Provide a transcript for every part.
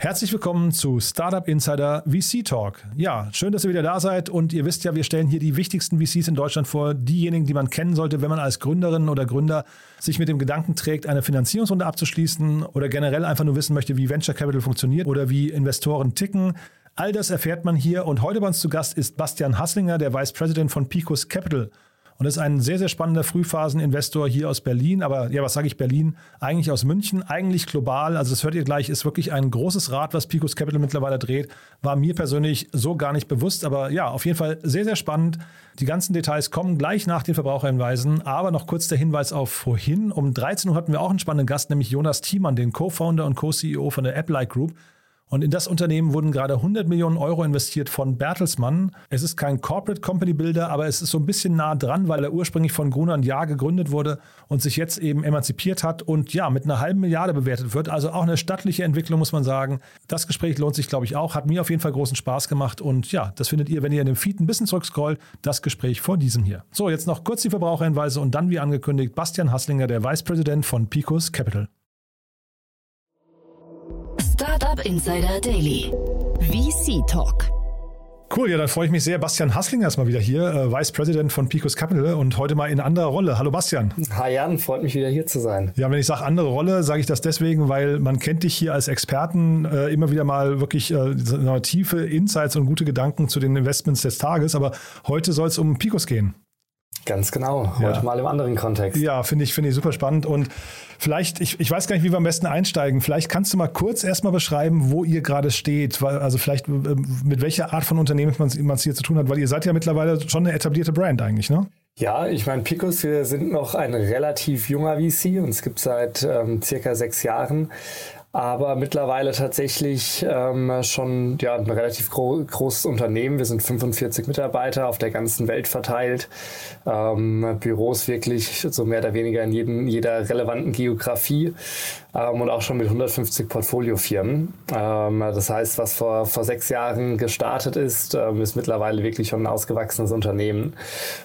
Herzlich willkommen zu Startup Insider VC Talk. Ja, schön, dass ihr wieder da seid und ihr wisst ja, wir stellen hier die wichtigsten VCs in Deutschland vor, diejenigen, die man kennen sollte, wenn man als Gründerin oder Gründer sich mit dem Gedanken trägt, eine Finanzierungsrunde abzuschließen oder generell einfach nur wissen möchte, wie Venture Capital funktioniert oder wie Investoren ticken. All das erfährt man hier und heute bei uns zu Gast ist Bastian Hasslinger, der Vice President von Picos Capital. Und ist ein sehr, sehr spannender Frühphaseninvestor hier aus Berlin. Aber ja, was sage ich Berlin? Eigentlich aus München, eigentlich global. Also das hört ihr gleich, ist wirklich ein großes Rad, was Picos Capital mittlerweile dreht. War mir persönlich so gar nicht bewusst. Aber ja, auf jeden Fall sehr, sehr spannend. Die ganzen Details kommen gleich nach den Verbraucherhinweisen. Aber noch kurz der Hinweis auf vorhin. Um 13 Uhr hatten wir auch einen spannenden Gast, nämlich Jonas Thiemann, den Co-Founder und Co-CEO von der App-Like Group. Und in das Unternehmen wurden gerade 100 Millionen Euro investiert von Bertelsmann. Es ist kein Corporate Company Builder, aber es ist so ein bisschen nah dran, weil er ursprünglich von Gruner und Jahr gegründet wurde und sich jetzt eben emanzipiert hat und ja, mit einer halben Milliarde bewertet wird. Also auch eine stattliche Entwicklung, muss man sagen. Das Gespräch lohnt sich, glaube ich, auch. Hat mir auf jeden Fall großen Spaß gemacht. Und ja, das findet ihr, wenn ihr in dem Feed ein bisschen zurückscrollt, das Gespräch vor diesem hier. So, jetzt noch kurz die Verbraucherhinweise und dann, wie angekündigt, Bastian Hasslinger, der Vice President von Picos Capital. Startup Insider Daily. VC Talk. Cool, ja, dann freue ich mich sehr. Bastian Hasslinger ist mal wieder hier, äh, Vice President von Picos Capital und heute mal in anderer Rolle. Hallo Bastian. Hi Jan, freut mich wieder hier zu sein. Ja, wenn ich sage andere Rolle, sage ich das deswegen, weil man kennt dich hier als Experten äh, immer wieder mal wirklich äh, tiefe Insights und gute Gedanken zu den Investments des Tages, aber heute soll es um Picos gehen. Ganz genau, heute ja. mal im anderen Kontext. Ja, finde ich, finde ich super spannend. Und vielleicht, ich, ich weiß gar nicht, wie wir am besten einsteigen. Vielleicht kannst du mal kurz erstmal beschreiben, wo ihr gerade steht. Also vielleicht mit welcher Art von Unternehmen man es hier zu tun hat, weil ihr seid ja mittlerweile schon eine etablierte Brand eigentlich, ne? Ja, ich meine, Picos, wir sind noch ein relativ junger VC und es gibt seit ähm, circa sechs Jahren aber mittlerweile tatsächlich ähm, schon ja, ein relativ gro großes Unternehmen. Wir sind 45 Mitarbeiter auf der ganzen Welt verteilt, ähm, Büros wirklich so mehr oder weniger in jedem, jeder relevanten Geografie ähm, und auch schon mit 150 Portfoliofirmen. Ähm, das heißt, was vor, vor sechs Jahren gestartet ist, ähm, ist mittlerweile wirklich schon ein ausgewachsenes Unternehmen.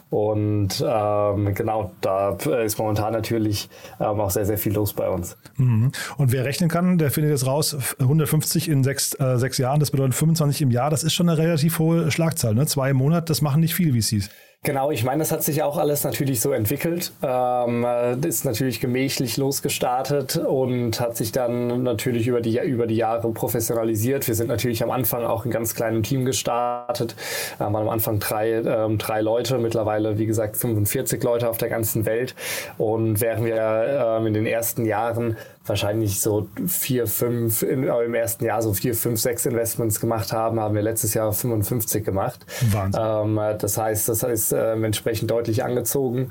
Und ähm, genau, da ist momentan natürlich auch sehr, sehr viel los bei uns. Mhm. Und wer rechnen kann, der findet jetzt raus, 150 in sechs, äh, sechs Jahren, das bedeutet 25 im Jahr, das ist schon eine relativ hohe Schlagzahl. Ne? Zwei im Monat, das machen nicht viele VCs. Genau, ich meine, das hat sich auch alles natürlich so entwickelt. Ähm, ist natürlich gemächlich losgestartet und hat sich dann natürlich über die, über die Jahre professionalisiert. Wir sind natürlich am Anfang auch in ganz kleinem Team gestartet. Wir haben am Anfang drei, ähm, drei Leute, mittlerweile wie gesagt 45 Leute auf der ganzen Welt. Und während wir ähm, in den ersten Jahren wahrscheinlich so vier, fünf, in, äh, im ersten Jahr so vier, fünf, sechs Investments gemacht haben, haben wir letztes Jahr 55 gemacht. Wahnsinn. Ähm, das heißt, das heißt äh, entsprechend deutlich angezogen.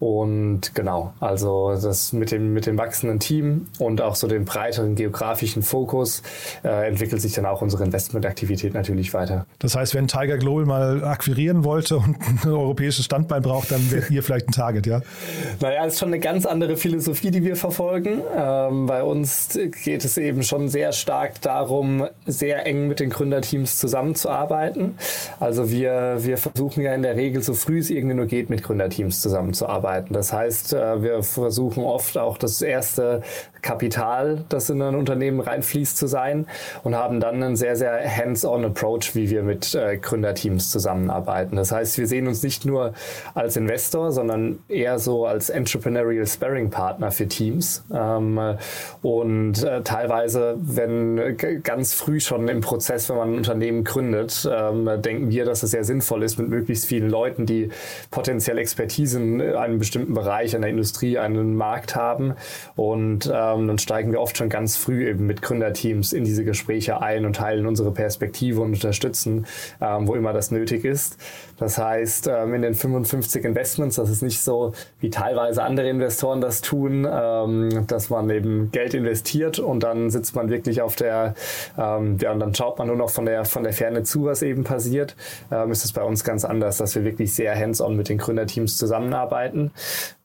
Und genau, also das mit dem, mit dem wachsenden Team und auch so dem breiteren geografischen Fokus äh, entwickelt sich dann auch unsere Investmentaktivität natürlich weiter. Das heißt, wenn Tiger Global mal akquirieren wollte und ein europäisches Standbein braucht, dann wäre ihr vielleicht ein Target, ja? Naja, es ist schon eine ganz andere Philosophie, die wir verfolgen. Ähm, bei uns geht es eben schon sehr stark darum, sehr eng mit den Gründerteams zusammenzuarbeiten. Also wir, wir versuchen ja in der Regel so früh es irgendwie nur geht, mit Gründerteams zusammenzuarbeiten arbeiten. Das heißt, äh, wir versuchen oft auch das erste Kapital, das in ein Unternehmen reinfließt, zu sein und haben dann einen sehr, sehr hands-on Approach, wie wir mit äh, Gründerteams zusammenarbeiten. Das heißt, wir sehen uns nicht nur als Investor, sondern eher so als Entrepreneurial Sparring Partner für Teams. Ähm, und äh, teilweise, wenn ganz früh schon im Prozess, wenn man ein Unternehmen gründet, ähm, denken wir, dass es sehr sinnvoll ist, mit möglichst vielen Leuten, die potenziell Expertisen einem einem bestimmten Bereich, einer Industrie, einen Markt haben. Und ähm, dann steigen wir oft schon ganz früh eben mit Gründerteams in diese Gespräche ein und teilen unsere Perspektive und unterstützen, ähm, wo immer das nötig ist. Das heißt, ähm, in den 55 Investments, das ist nicht so, wie teilweise andere Investoren das tun, ähm, dass man eben Geld investiert und dann sitzt man wirklich auf der, ähm, ja, und dann schaut man nur noch von der, von der Ferne zu, was eben passiert, ähm, ist es bei uns ganz anders, dass wir wirklich sehr hands-on mit den Gründerteams zusammenarbeiten.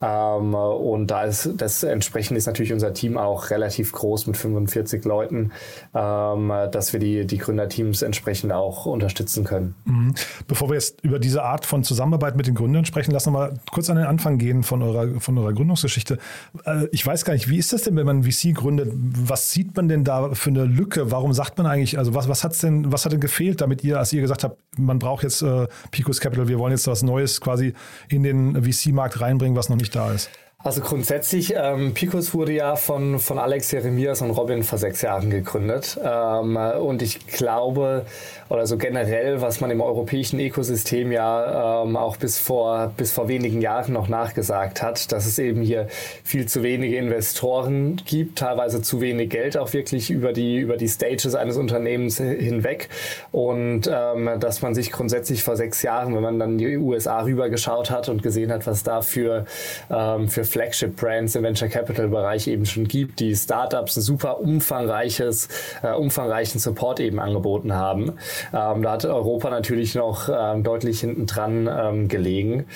Ähm, und da ist das entsprechend ist natürlich unser Team auch relativ groß mit 45 Leuten, ähm, dass wir die, die Gründerteams entsprechend auch unterstützen können. Mhm. Bevor wir jetzt über diese Art von Zusammenarbeit mit den Gründern sprechen, lassen wir mal kurz an den Anfang gehen von eurer, von eurer Gründungsgeschichte. Äh, ich weiß gar nicht, wie ist das denn, wenn man VC gründet? Was sieht man denn da für eine Lücke? Warum sagt man eigentlich, also was, was hat's denn, was hat denn gefehlt, damit ihr, als ihr gesagt habt, man braucht jetzt äh, Picos Capital, wir wollen jetzt was Neues quasi in den VC-Markt reinbringen, was noch nicht da ist? Also grundsätzlich, ähm, Picos wurde ja von, von Alex Jeremias und Robin vor sechs Jahren gegründet. Ähm, und ich glaube, oder so generell, was man im europäischen Ökosystem ja ähm, auch bis vor, bis vor wenigen Jahren noch nachgesagt hat, dass es eben hier viel zu wenige Investoren gibt, teilweise zu wenig Geld auch wirklich über die, über die Stages eines Unternehmens hinweg. Und ähm, dass man sich grundsätzlich vor sechs Jahren, wenn man dann die USA rübergeschaut hat und gesehen hat, was da für, ähm, für Flagship-Brands im Venture Capital-Bereich eben schon gibt, die Startups ein super umfangreiches, äh, umfangreichen Support eben angeboten haben. Ähm, da hat Europa natürlich noch ähm, deutlich hinten dran ähm, gelegen.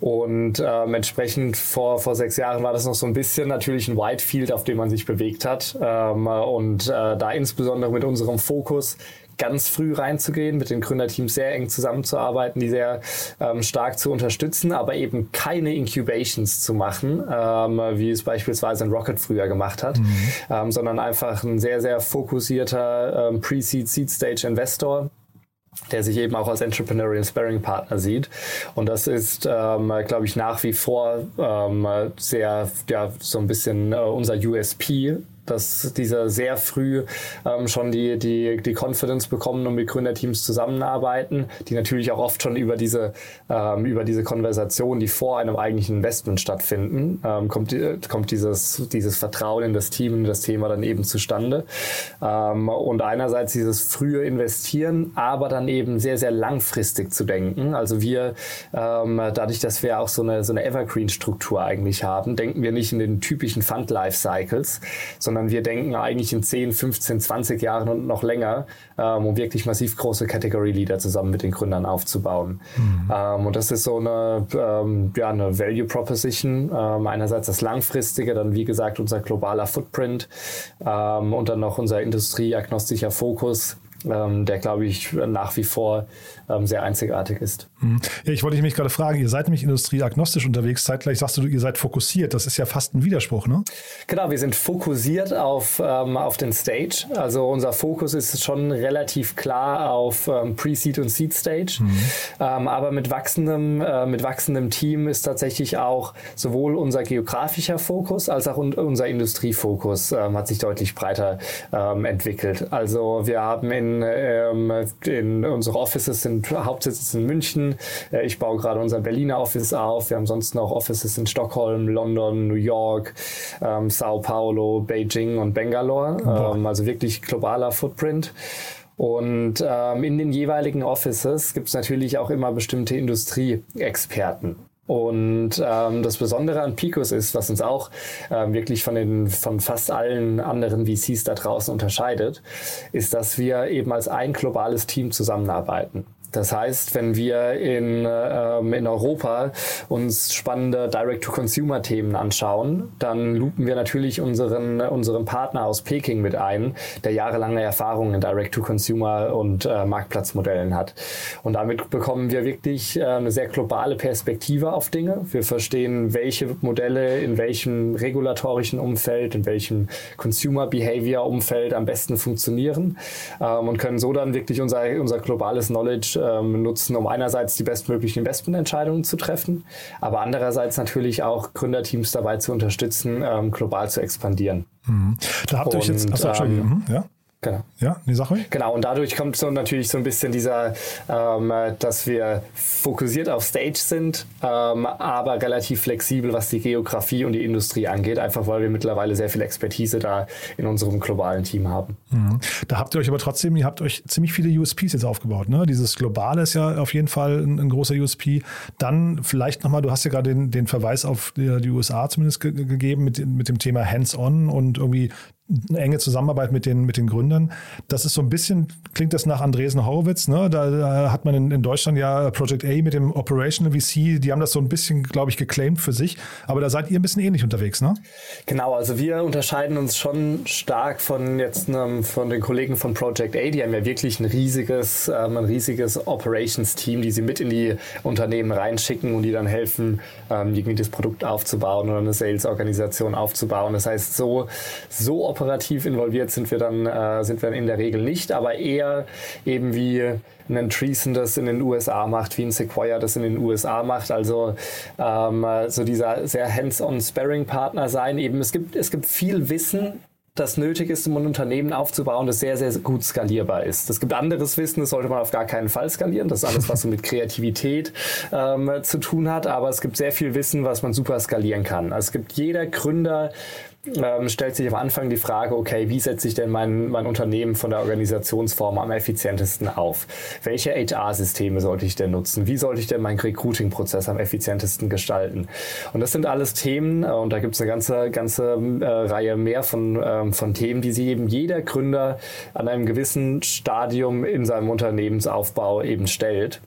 Und ähm, entsprechend vor, vor sechs Jahren war das noch so ein bisschen natürlich ein Whitefield, auf dem man sich bewegt hat. Ähm, und äh, da insbesondere mit unserem Fokus ganz früh reinzugehen, mit den Gründerteams sehr eng zusammenzuarbeiten, die sehr ähm, stark zu unterstützen, aber eben keine Incubations zu machen, ähm, wie es beispielsweise ein Rocket früher gemacht hat, mhm. ähm, sondern einfach ein sehr, sehr fokussierter ähm, Pre-Seed, Seed-Stage-Investor, der sich eben auch als Entrepreneurial Sparring Partner sieht. Und das ist, ähm, glaube ich, nach wie vor ähm, sehr, ja, so ein bisschen äh, unser USP, dass diese sehr früh ähm, schon die, die, die Confidence bekommen und mit Gründerteams zusammenarbeiten, die natürlich auch oft schon über diese, ähm, über diese Konversation, die vor einem eigentlichen Investment stattfinden, ähm, kommt, kommt dieses, dieses Vertrauen in das Team, in das Thema dann eben zustande. Ähm, und einerseits dieses frühe Investieren, aber dann eben sehr, sehr langfristig zu denken. Also wir, ähm, dadurch, dass wir auch so eine, so eine Evergreen-Struktur eigentlich haben, denken wir nicht in den typischen Fund-Life-Cycles, sondern wir denken eigentlich in 10, 15, 20 Jahren und noch länger, ähm, um wirklich massiv große Category Leader zusammen mit den Gründern aufzubauen. Mhm. Ähm, und das ist so eine, ähm, ja, eine Value Proposition. Ähm, einerseits das langfristige, dann wie gesagt unser globaler Footprint ähm, und dann noch unser industrieagnostischer Fokus ähm, der, glaube ich, nach wie vor ähm, sehr einzigartig ist. Mhm. Ja, ich wollte mich gerade fragen, ihr seid nämlich industrieagnostisch unterwegs, zeitgleich sagst du, ihr seid fokussiert. Das ist ja fast ein Widerspruch, ne? Genau, wir sind fokussiert auf, ähm, auf den Stage. Also unser Fokus ist schon relativ klar auf ähm, Pre-Seed und Seed-Stage. Mhm. Ähm, aber mit wachsendem, äh, mit wachsendem Team ist tatsächlich auch sowohl unser geografischer Fokus als auch un unser Industriefokus ähm, hat sich deutlich breiter entwickelt. Also wir haben in, in unsere Offices sind Hauptsitz in München. Äh, ich baue gerade unser Berliner Office auf. Wir haben sonst noch Offices in Stockholm, London, New York, ähm, Sao Paulo, Beijing und Bangalore. Ähm, also wirklich globaler Footprint. Und ähm, in den jeweiligen Offices gibt es natürlich auch immer bestimmte Industrieexperten. Und ähm, das Besondere an Picos ist, was uns auch ähm, wirklich von, den, von fast allen anderen VCs da draußen unterscheidet, ist, dass wir eben als ein globales Team zusammenarbeiten. Das heißt, wenn wir in, ähm, in Europa uns spannende Direct-to-Consumer-Themen anschauen, dann lupen wir natürlich unseren, unseren Partner aus Peking mit ein, der jahrelange Erfahrung in Direct-to-Consumer und äh, Marktplatzmodellen hat. Und damit bekommen wir wirklich äh, eine sehr globale Perspektive auf Dinge. Wir verstehen, welche Modelle in welchem regulatorischen Umfeld, in welchem Consumer-Behavior-Umfeld am besten funktionieren ähm, und können so dann wirklich unser, unser globales Knowledge ähm, nutzen, um einerseits die bestmöglichen Investmententscheidungen zu treffen, aber andererseits natürlich auch Gründerteams dabei zu unterstützen, ähm, global zu expandieren. Mhm. Da habt ihr euch jetzt, achso, ähm, ja? Genau. Ja, die Sache? Genau, und dadurch kommt so natürlich so ein bisschen dieser, ähm, dass wir fokussiert auf Stage sind, ähm, aber relativ flexibel, was die Geografie und die Industrie angeht, einfach weil wir mittlerweile sehr viel Expertise da in unserem globalen Team haben. Mhm. Da habt ihr euch aber trotzdem, ihr habt euch ziemlich viele USPs jetzt aufgebaut. Ne? Dieses Globale ist ja auf jeden Fall ein, ein großer USP. Dann vielleicht nochmal, du hast ja gerade den, den Verweis auf die, die USA zumindest ge gegeben mit, mit dem Thema Hands-on und irgendwie eine enge Zusammenarbeit mit den, mit den Gründern. Das ist so ein bisschen, klingt das nach Andresen Horowitz, ne? Da, da hat man in, in, Deutschland ja Project A mit dem Operational VC, die haben das so ein bisschen, glaube ich, geclaimed für sich. Aber da seid ihr ein bisschen ähnlich unterwegs, ne? Genau, also wir unterscheiden uns schon stark von jetzt ähm, von den Kollegen von Project A. Die haben ja wirklich ein riesiges, ähm, ein riesiges Operations-Team, die sie mit in die Unternehmen reinschicken und die dann helfen, ähm, irgendwie das Produkt aufzubauen oder eine Sales-Organisation aufzubauen. Das heißt, so, so operativ involviert sind wir dann, äh, sind wir in der Regel nicht, aber eher eben wie ein Treason das in den USA macht, wie ein Sequoia das in den USA macht. Also ähm, so dieser sehr hands-on Sparring-Partner sein. Eben es gibt, es gibt viel Wissen, das nötig ist, um ein Unternehmen aufzubauen, das sehr, sehr gut skalierbar ist. Es gibt anderes Wissen, das sollte man auf gar keinen Fall skalieren. Das ist alles, was so mit Kreativität ähm, zu tun hat. Aber es gibt sehr viel Wissen, was man super skalieren kann. Also es gibt jeder Gründer, ähm, stellt sich am Anfang die Frage, okay, wie setze ich denn mein, mein Unternehmen von der Organisationsform am effizientesten auf? Welche HR-Systeme sollte ich denn nutzen? Wie sollte ich denn meinen Recruiting-Prozess am effizientesten gestalten? Und das sind alles Themen, äh, und da gibt es eine ganze, ganze äh, Reihe mehr von, ähm, von Themen, die sich eben jeder Gründer an einem gewissen Stadium in seinem Unternehmensaufbau eben stellt.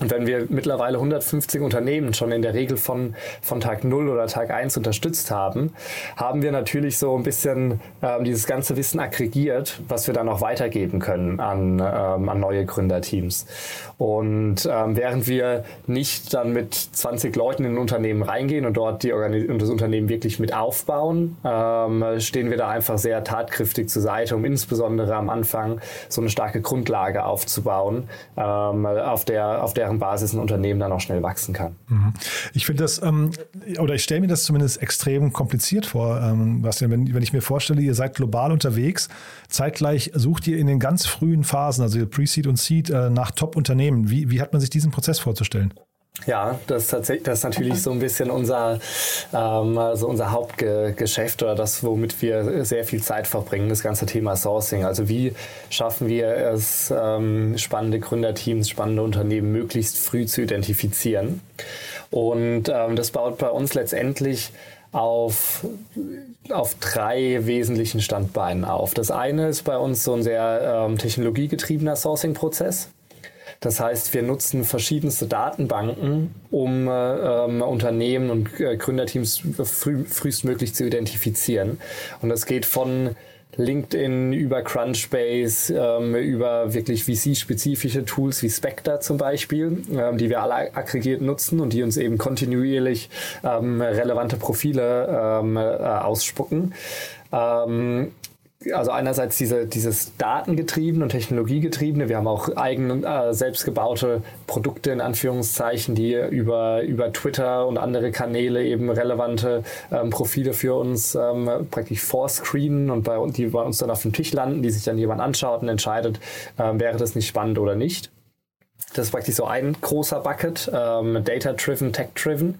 Und wenn wir mittlerweile 150 Unternehmen schon in der Regel von, von Tag 0 oder Tag 1 unterstützt haben, haben wir natürlich so ein bisschen ähm, dieses ganze Wissen aggregiert, was wir dann auch weitergeben können an, ähm, an neue Gründerteams. Und ähm, während wir nicht dann mit 20 Leuten in ein Unternehmen reingehen und dort die und das Unternehmen wirklich mit aufbauen, ähm, stehen wir da einfach sehr tatkräftig zur Seite, um insbesondere am Anfang so eine starke Grundlage aufzubauen, ähm, auf der, auf der deren Basis ein Unternehmen dann auch schnell wachsen kann. Mhm. Ich finde das, ähm, oder ich stelle mir das zumindest extrem kompliziert vor, ähm, Bastian, wenn, wenn ich mir vorstelle, ihr seid global unterwegs, zeitgleich sucht ihr in den ganz frühen Phasen, also Pre-Seed und Seed, äh, nach Top-Unternehmen. Wie, wie hat man sich diesen Prozess vorzustellen? Ja, das ist, tatsächlich, das ist natürlich so ein bisschen unser, ähm, also unser Hauptgeschäft oder das, womit wir sehr viel Zeit verbringen, das ganze Thema Sourcing. Also wie schaffen wir es, ähm, spannende Gründerteams, spannende Unternehmen möglichst früh zu identifizieren. Und ähm, das baut bei uns letztendlich auf, auf drei wesentlichen Standbeinen auf. Das eine ist bei uns so ein sehr ähm, technologiegetriebener Sourcing-Prozess. Das heißt, wir nutzen verschiedenste Datenbanken, um äh, ähm, Unternehmen und äh, Gründerteams früh, frühestmöglich zu identifizieren. Und das geht von LinkedIn über Crunchbase, ähm, über wirklich VC-spezifische Tools wie Spectre zum Beispiel, ähm, die wir alle aggregiert nutzen und die uns eben kontinuierlich ähm, relevante Profile ähm, äh, ausspucken. Ähm, also einerseits diese, dieses Datengetriebene und Technologiegetriebene. Wir haben auch eigene, äh, selbstgebaute Produkte in Anführungszeichen, die über, über Twitter und andere Kanäle eben relevante ähm, Profile für uns ähm, praktisch vorscreenen und bei, die bei uns dann auf dem Tisch landen, die sich dann jemand anschaut und entscheidet, ähm, wäre das nicht spannend oder nicht. Das ist praktisch so ein großer Bucket, ähm, Data-driven, Tech-driven.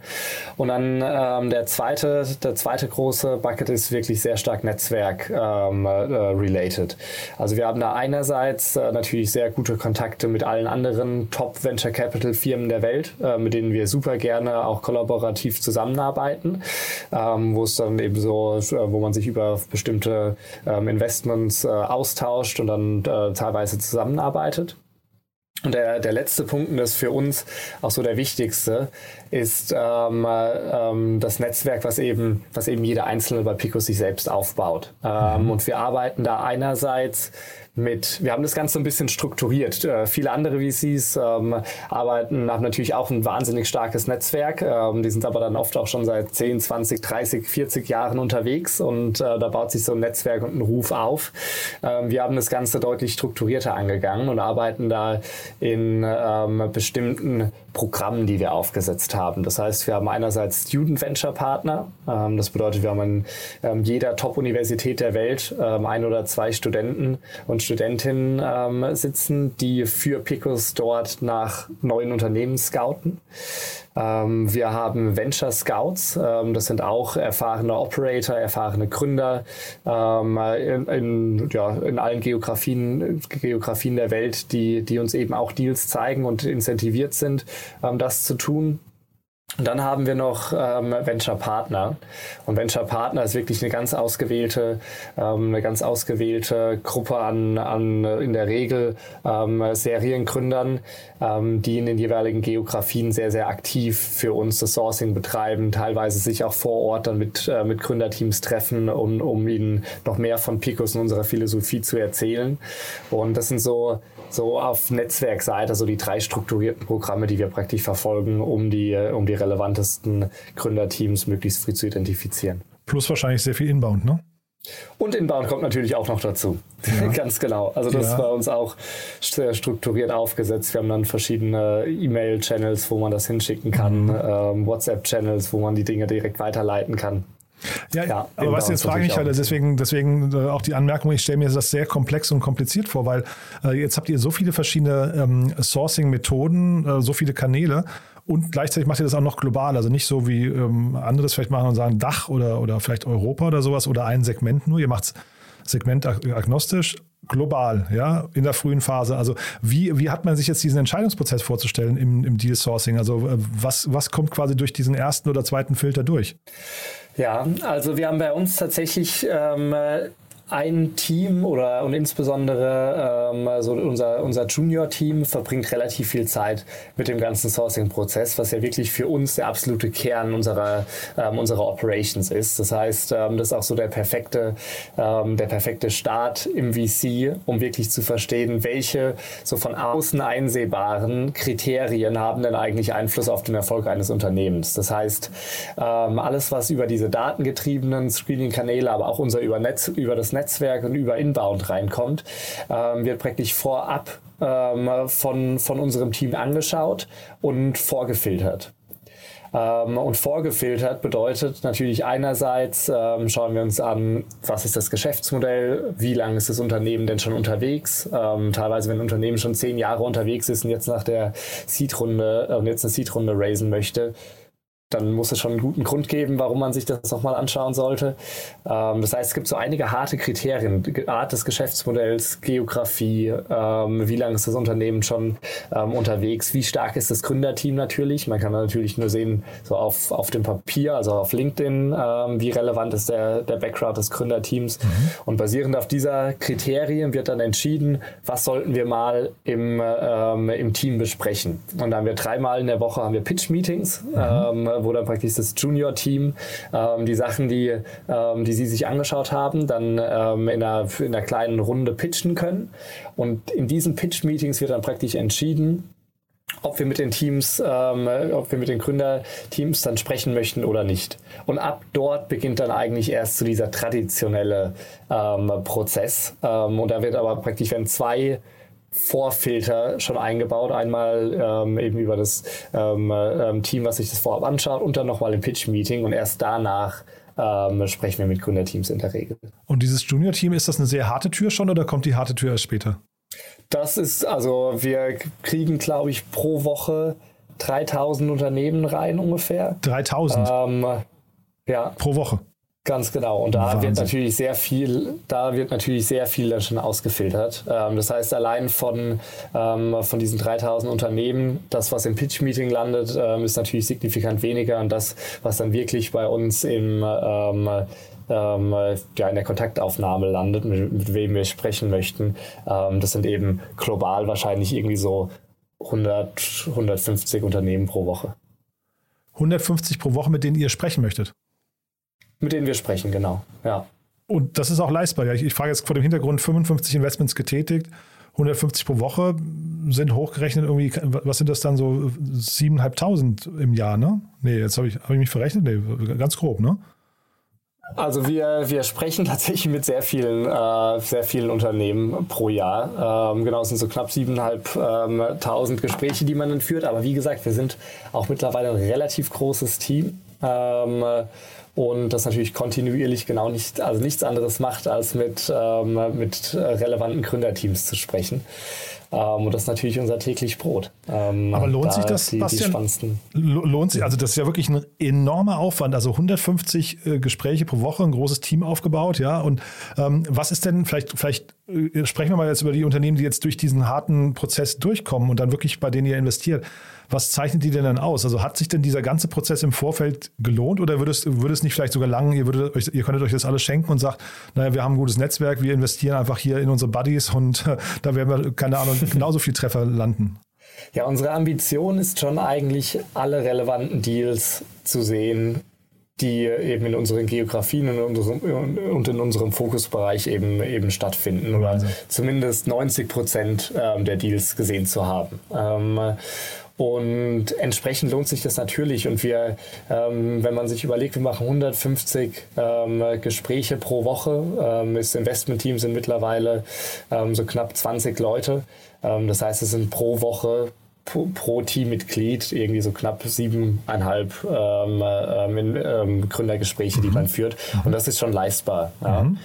Und dann ähm, der zweite, der zweite große Bucket ist wirklich sehr stark Netzwerk-related. Ähm, äh, also wir haben da einerseits äh, natürlich sehr gute Kontakte mit allen anderen Top-Venture Capital-Firmen der Welt, äh, mit denen wir super gerne auch kollaborativ zusammenarbeiten, ähm, wo es dann eben so, äh, wo man sich über bestimmte ähm, Investments äh, austauscht und dann äh, teilweise zusammenarbeitet. Und der, der letzte Punkt, und das ist für uns auch so der wichtigste, ist ähm, ähm, das Netzwerk, was eben, was eben jeder Einzelne bei Pico sich selbst aufbaut. Ähm, mhm. Und wir arbeiten da einerseits mit, wir haben das Ganze ein bisschen strukturiert. Äh, viele andere VCs ähm, arbeiten, haben natürlich auch ein wahnsinnig starkes Netzwerk. Ähm, die sind aber dann oft auch schon seit 10, 20, 30, 40 Jahren unterwegs und äh, da baut sich so ein Netzwerk und ein Ruf auf. Ähm, wir haben das Ganze deutlich strukturierter angegangen und arbeiten da in ähm, bestimmten Programmen, die wir aufgesetzt haben. Das heißt, wir haben einerseits Student Venture Partner. Ähm, das bedeutet, wir haben an ähm, jeder Top-Universität der Welt ein oder zwei Studenten und Studentinnen ähm, sitzen, die für Picos dort nach neuen Unternehmen scouten. Ähm, wir haben Venture Scouts, ähm, das sind auch erfahrene Operator, erfahrene Gründer ähm, in, in, ja, in allen Geografien, Geografien der Welt, die, die uns eben auch Deals zeigen und incentiviert sind, ähm, das zu tun. Und dann haben wir noch ähm, Venture Partner. Und Venture Partner ist wirklich eine ganz ausgewählte, ähm, eine ganz ausgewählte Gruppe an, an in der Regel ähm, Seriengründern, ähm, die in den jeweiligen Geografien sehr, sehr aktiv für uns das Sourcing betreiben, teilweise sich auch vor Ort dann mit, äh, mit Gründerteams treffen, um, um ihnen noch mehr von Picos und unserer Philosophie zu erzählen. Und das sind so so auf Netzwerkseite, so die drei strukturierten Programme, die wir praktisch verfolgen, um die, um die relevantesten Gründerteams möglichst früh zu identifizieren. Plus wahrscheinlich sehr viel Inbound, ne? Und Inbound kommt natürlich auch noch dazu. Ja. Ganz genau. Also das ja. ist bei uns auch sehr strukturiert aufgesetzt. Wir haben dann verschiedene E-Mail-Channels, wo man das hinschicken kann, mhm. ähm, WhatsApp-Channels, wo man die Dinge direkt weiterleiten kann. Ja, ja aber was jetzt frage ich halt, deswegen, deswegen äh, auch die Anmerkung, ich stelle mir das sehr komplex und kompliziert vor, weil äh, jetzt habt ihr so viele verschiedene ähm, Sourcing-Methoden, äh, so viele Kanäle und gleichzeitig macht ihr das auch noch global, also nicht so wie ähm, andere das vielleicht machen und sagen Dach oder, oder vielleicht Europa oder sowas oder ein Segment nur, ihr macht es segmentagnostisch, global, ja, in der frühen Phase. Also wie, wie hat man sich jetzt diesen Entscheidungsprozess vorzustellen im, im Deal Sourcing? Also äh, was, was kommt quasi durch diesen ersten oder zweiten Filter durch? Ja, also wir haben bei uns tatsächlich ähm, ein Team oder und insbesondere ähm, also unser, unser Junior-Team verbringt relativ viel Zeit mit dem ganzen Sourcing-Prozess, was ja wirklich für uns der absolute Kern unserer, ähm, unserer Operations ist. Das heißt, ähm, das ist auch so der perfekte, ähm, der perfekte Start im VC, um wirklich zu verstehen, welche so von außen einsehbaren Kriterien haben denn eigentlich Einfluss auf den Erfolg eines Unternehmens. Das heißt, ähm, alles, was über diese datengetriebenen Screening-Kanäle, aber auch unser über, Netz, über das Netz Netzwerk und über Inbound reinkommt, ähm, wird praktisch vorab ähm, von, von unserem Team angeschaut und vorgefiltert. Ähm, und vorgefiltert bedeutet natürlich einerseits, ähm, schauen wir uns an, was ist das Geschäftsmodell, wie lange ist das Unternehmen denn schon unterwegs. Ähm, teilweise, wenn ein Unternehmen schon zehn Jahre unterwegs ist und jetzt nach der Seed-Runde, äh, jetzt eine Seed-Runde raisen möchte, dann muss es schon einen guten Grund geben, warum man sich das nochmal anschauen sollte. Ähm, das heißt, es gibt so einige harte Kriterien. Art des Geschäftsmodells, Geografie, ähm, wie lange ist das Unternehmen schon ähm, unterwegs, wie stark ist das Gründerteam natürlich. Man kann natürlich nur sehen, so auf, auf dem Papier, also auf LinkedIn, wie relevant ist der, der Background des Gründerteams. Mhm. Und basierend auf dieser Kriterien wird dann entschieden, was sollten wir mal im, im Team besprechen. Und dann haben wir dreimal in der Woche haben wir Pitch-Meetings. Mhm wo dann praktisch das Junior-Team ähm, die Sachen, die, ähm, die sie sich angeschaut haben, dann ähm, in, einer, in einer kleinen Runde pitchen können. Und in diesen Pitch-Meetings wird dann praktisch entschieden, ob wir mit den Teams, ähm, ob wir mit den Gründerteams dann sprechen möchten oder nicht. Und ab dort beginnt dann eigentlich erst so dieser traditionelle ähm, Prozess. Ähm, und da wird aber praktisch, wenn zwei Vorfilter schon eingebaut. Einmal ähm, eben über das ähm, ähm, Team, was sich das vorab anschaut und dann nochmal im Pitch-Meeting und erst danach ähm, sprechen wir mit Gründerteams in der Regel. Und dieses Junior-Team, ist das eine sehr harte Tür schon oder kommt die harte Tür erst später? Das ist, also wir kriegen, glaube ich, pro Woche 3000 Unternehmen rein ungefähr. 3000? Ähm, ja. Pro Woche? Ganz genau. Und da Wahnsinn. wird natürlich sehr viel, da wird natürlich sehr viel schon ausgefiltert. Ähm, das heißt, allein von, ähm, von diesen 3000 Unternehmen, das, was im Pitch-Meeting landet, ähm, ist natürlich signifikant weniger. Und das, was dann wirklich bei uns im, ähm, ähm, ja, in der Kontaktaufnahme landet, mit, mit wem wir sprechen möchten, ähm, das sind eben global wahrscheinlich irgendwie so 100, 150 Unternehmen pro Woche. 150 pro Woche, mit denen ihr sprechen möchtet? Mit denen wir sprechen, genau. Ja. Und das ist auch leistbar. Ich, ich frage jetzt vor dem Hintergrund 55 Investments getätigt, 150 pro Woche sind hochgerechnet irgendwie, was sind das dann so 7.500 im Jahr, ne? Nee, jetzt habe ich, hab ich mich verrechnet? Nee, ganz grob, ne? Also wir, wir sprechen tatsächlich mit sehr vielen, äh, sehr vielen Unternehmen pro Jahr. Ähm, genau, es sind so knapp 7.500 ähm, Gespräche, die man dann führt. Aber wie gesagt, wir sind auch mittlerweile ein relativ großes Team. Ähm, und das natürlich kontinuierlich genau nicht, also nichts anderes macht, als mit, ähm, mit relevanten Gründerteams zu sprechen. Ähm, und das ist natürlich unser täglich Brot. Ähm, Aber lohnt da sich das, die, Bastian? Die lohnt sich, also das ist ja wirklich ein enormer Aufwand. Also 150 äh, Gespräche pro Woche, ein großes Team aufgebaut, ja. Und ähm, was ist denn, vielleicht, vielleicht äh, sprechen wir mal jetzt über die Unternehmen, die jetzt durch diesen harten Prozess durchkommen und dann wirklich bei denen ihr investiert. Was zeichnet die denn dann aus? Also hat sich denn dieser ganze Prozess im Vorfeld gelohnt oder würde es, würde es nicht vielleicht sogar lang, ihr, würdet euch, ihr könntet euch das alles schenken und sagt, naja, wir haben ein gutes Netzwerk, wir investieren einfach hier in unsere Buddies und äh, da werden wir, keine Ahnung, genauso viel Treffer landen? Ja, unsere Ambition ist schon eigentlich, alle relevanten Deals zu sehen, die eben in unseren Geografien und in unserem, und in unserem Fokusbereich eben, eben stattfinden. Oder zumindest 90 Prozent ähm, der Deals gesehen zu haben. Und entsprechend lohnt sich das natürlich. Und wir, ähm, wenn man sich überlegt, wir machen 150 ähm, Gespräche pro Woche. Ähm, das Investmentteam sind mittlerweile ähm, so knapp 20 Leute. Ähm, das heißt, es sind pro Woche pro, Teammitglied irgendwie so knapp siebeneinhalb ähm, ähm, Gründergespräche, die mhm. man führt. Und das ist schon leistbar. Ja. Mhm.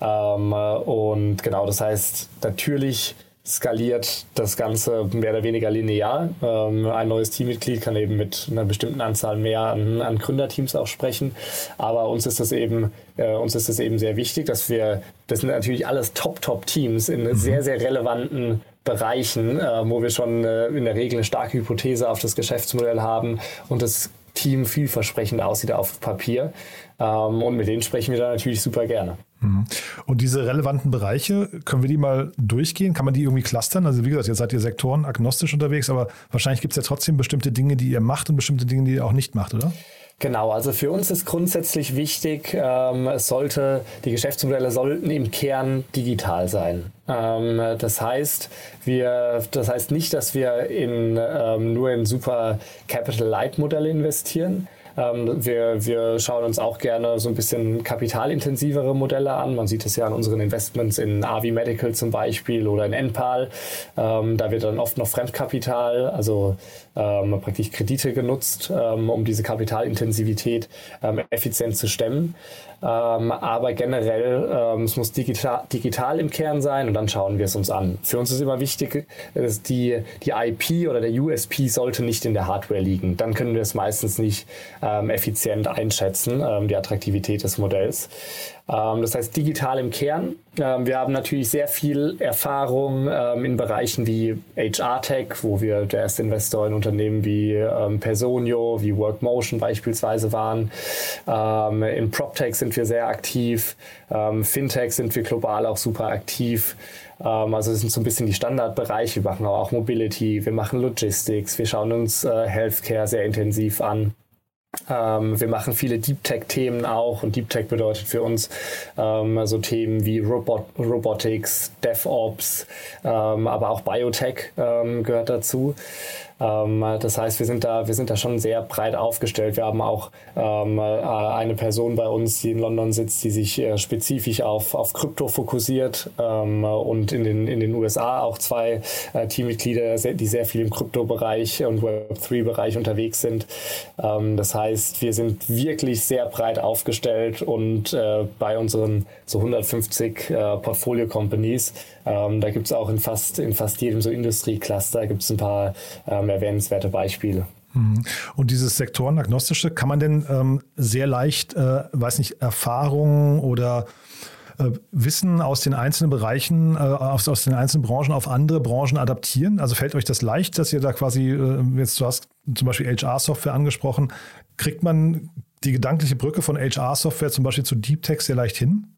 Ähm, und genau, das heißt, natürlich skaliert das Ganze mehr oder weniger linear. Ähm, ein neues Teammitglied kann eben mit einer bestimmten Anzahl mehr an, an Gründerteams auch sprechen. Aber uns ist das eben, äh, uns ist das eben sehr wichtig, dass wir, das sind natürlich alles Top-Top-Teams in mhm. sehr, sehr relevanten Bereichen, äh, wo wir schon äh, in der Regel eine starke Hypothese auf das Geschäftsmodell haben und das Team vielversprechend aussieht auf Papier. Ähm, und mit denen sprechen wir da natürlich super gerne. Mhm. Und diese relevanten Bereiche, können wir die mal durchgehen? Kann man die irgendwie clustern? Also wie gesagt, jetzt seid ihr Sektoren agnostisch unterwegs, aber wahrscheinlich gibt es ja trotzdem bestimmte Dinge, die ihr macht und bestimmte Dinge, die ihr auch nicht macht, oder? Genau, also für uns ist grundsätzlich wichtig, ähm, es sollte, die Geschäftsmodelle sollten im Kern digital sein. Ähm, das heißt, wir, das heißt nicht, dass wir in, ähm, nur in super Capital Light Modelle investieren, ähm, wir, wir schauen uns auch gerne so ein bisschen kapitalintensivere Modelle an. Man sieht es ja an unseren Investments in Avi Medical zum Beispiel oder in Enpal. Ähm, da wird dann oft noch Fremdkapital, also ähm, praktisch Kredite genutzt, ähm, um diese Kapitalintensivität ähm, effizient zu stemmen. Ähm, aber generell, ähm, es muss digital, digital im Kern sein und dann schauen wir es uns an. Für uns ist immer wichtig, dass die, die IP oder der USP sollte nicht in der Hardware liegen. Dann können wir es meistens nicht ähm, effizient einschätzen, ähm, die Attraktivität des Modells. Ähm, das heißt digital im Kern. Ähm, wir haben natürlich sehr viel Erfahrung ähm, in Bereichen wie HR-Tech, wo wir der erste Investor in Unternehmen wie ähm, Personio, wie Workmotion beispielsweise waren. Ähm, in PropTech sind wir sehr aktiv. Fintech sind wir global auch super aktiv. Also das sind so ein bisschen die Standardbereiche. Wir machen auch Mobility, wir machen Logistics, wir schauen uns äh, Healthcare sehr intensiv an. Ähm, wir machen viele Deep Tech-Themen auch und Deep Tech bedeutet für uns ähm, so Themen wie Robot Robotics, DevOps, ähm, aber auch Biotech ähm, gehört dazu. Ähm, das heißt, wir sind da, wir sind da schon sehr breit aufgestellt. Wir haben auch ähm, äh, eine Person bei uns, die in London sitzt, die sich äh, spezifisch auf, auf Krypto fokussiert ähm, und in den, in den USA auch zwei äh, Teammitglieder, die sehr viel im Krypto-Bereich und Web3-Bereich unterwegs sind. Ähm, das heißt, wir sind wirklich sehr breit aufgestellt und bei unseren so 150 äh, Portfolio-Companies, ähm, da gibt es auch in fast, in fast jedem so Industriecluster gibt ein paar ähm, erwähnenswerte Beispiele. Mhm. Und dieses sektorenagnostische, kann man denn ähm, sehr leicht, äh, weiß nicht, Erfahrungen oder äh, Wissen aus den einzelnen Bereichen, äh, aus, aus den einzelnen Branchen auf andere Branchen adaptieren? Also fällt euch das leicht, dass ihr da quasi, äh, jetzt du hast zum Beispiel HR-Software angesprochen, kriegt man die gedankliche Brücke von HR-Software zum Beispiel zu Deep Tech sehr leicht hin?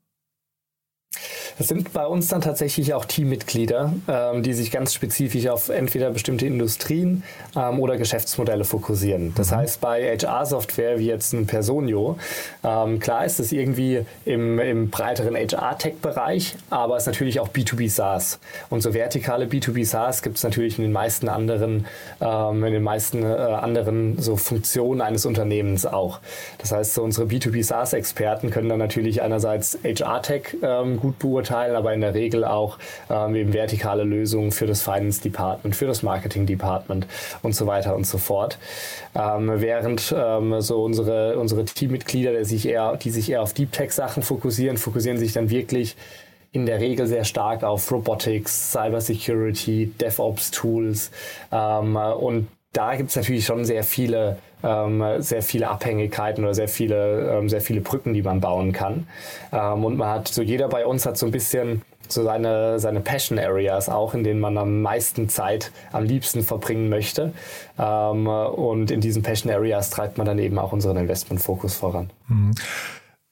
Es sind bei uns dann tatsächlich auch Teammitglieder, ähm, die sich ganz spezifisch auf entweder bestimmte Industrien ähm, oder Geschäftsmodelle fokussieren. Das mhm. heißt, bei HR-Software wie jetzt ein Personio, ähm, klar ist es irgendwie im, im breiteren HR-Tech-Bereich, aber es ist natürlich auch B2B SaaS. Und so vertikale B2B SaaS gibt es natürlich in den meisten anderen, ähm, in den meisten äh, anderen so Funktionen eines Unternehmens auch. Das heißt, so unsere B2B SaaS-Experten können dann natürlich einerseits HR-Tech ähm, gut beurteilen, aber in der Regel auch ähm, eben vertikale Lösungen für das Finance Department, für das Marketing Department und so weiter und so fort. Ähm, während ähm, so unsere, unsere Teammitglieder, die sich eher, die sich eher auf Deep Tech Sachen fokussieren, fokussieren sich dann wirklich in der Regel sehr stark auf Robotics, Cybersecurity, DevOps-Tools ähm, und da gibt es natürlich schon sehr viele, ähm, sehr viele Abhängigkeiten oder sehr viele, ähm, sehr viele Brücken, die man bauen kann. Ähm, und man hat, so jeder bei uns hat so ein bisschen so seine, seine Passion Areas auch, in denen man am meisten Zeit am liebsten verbringen möchte. Ähm, und in diesen Passion Areas treibt man dann eben auch unseren Investmentfokus voran.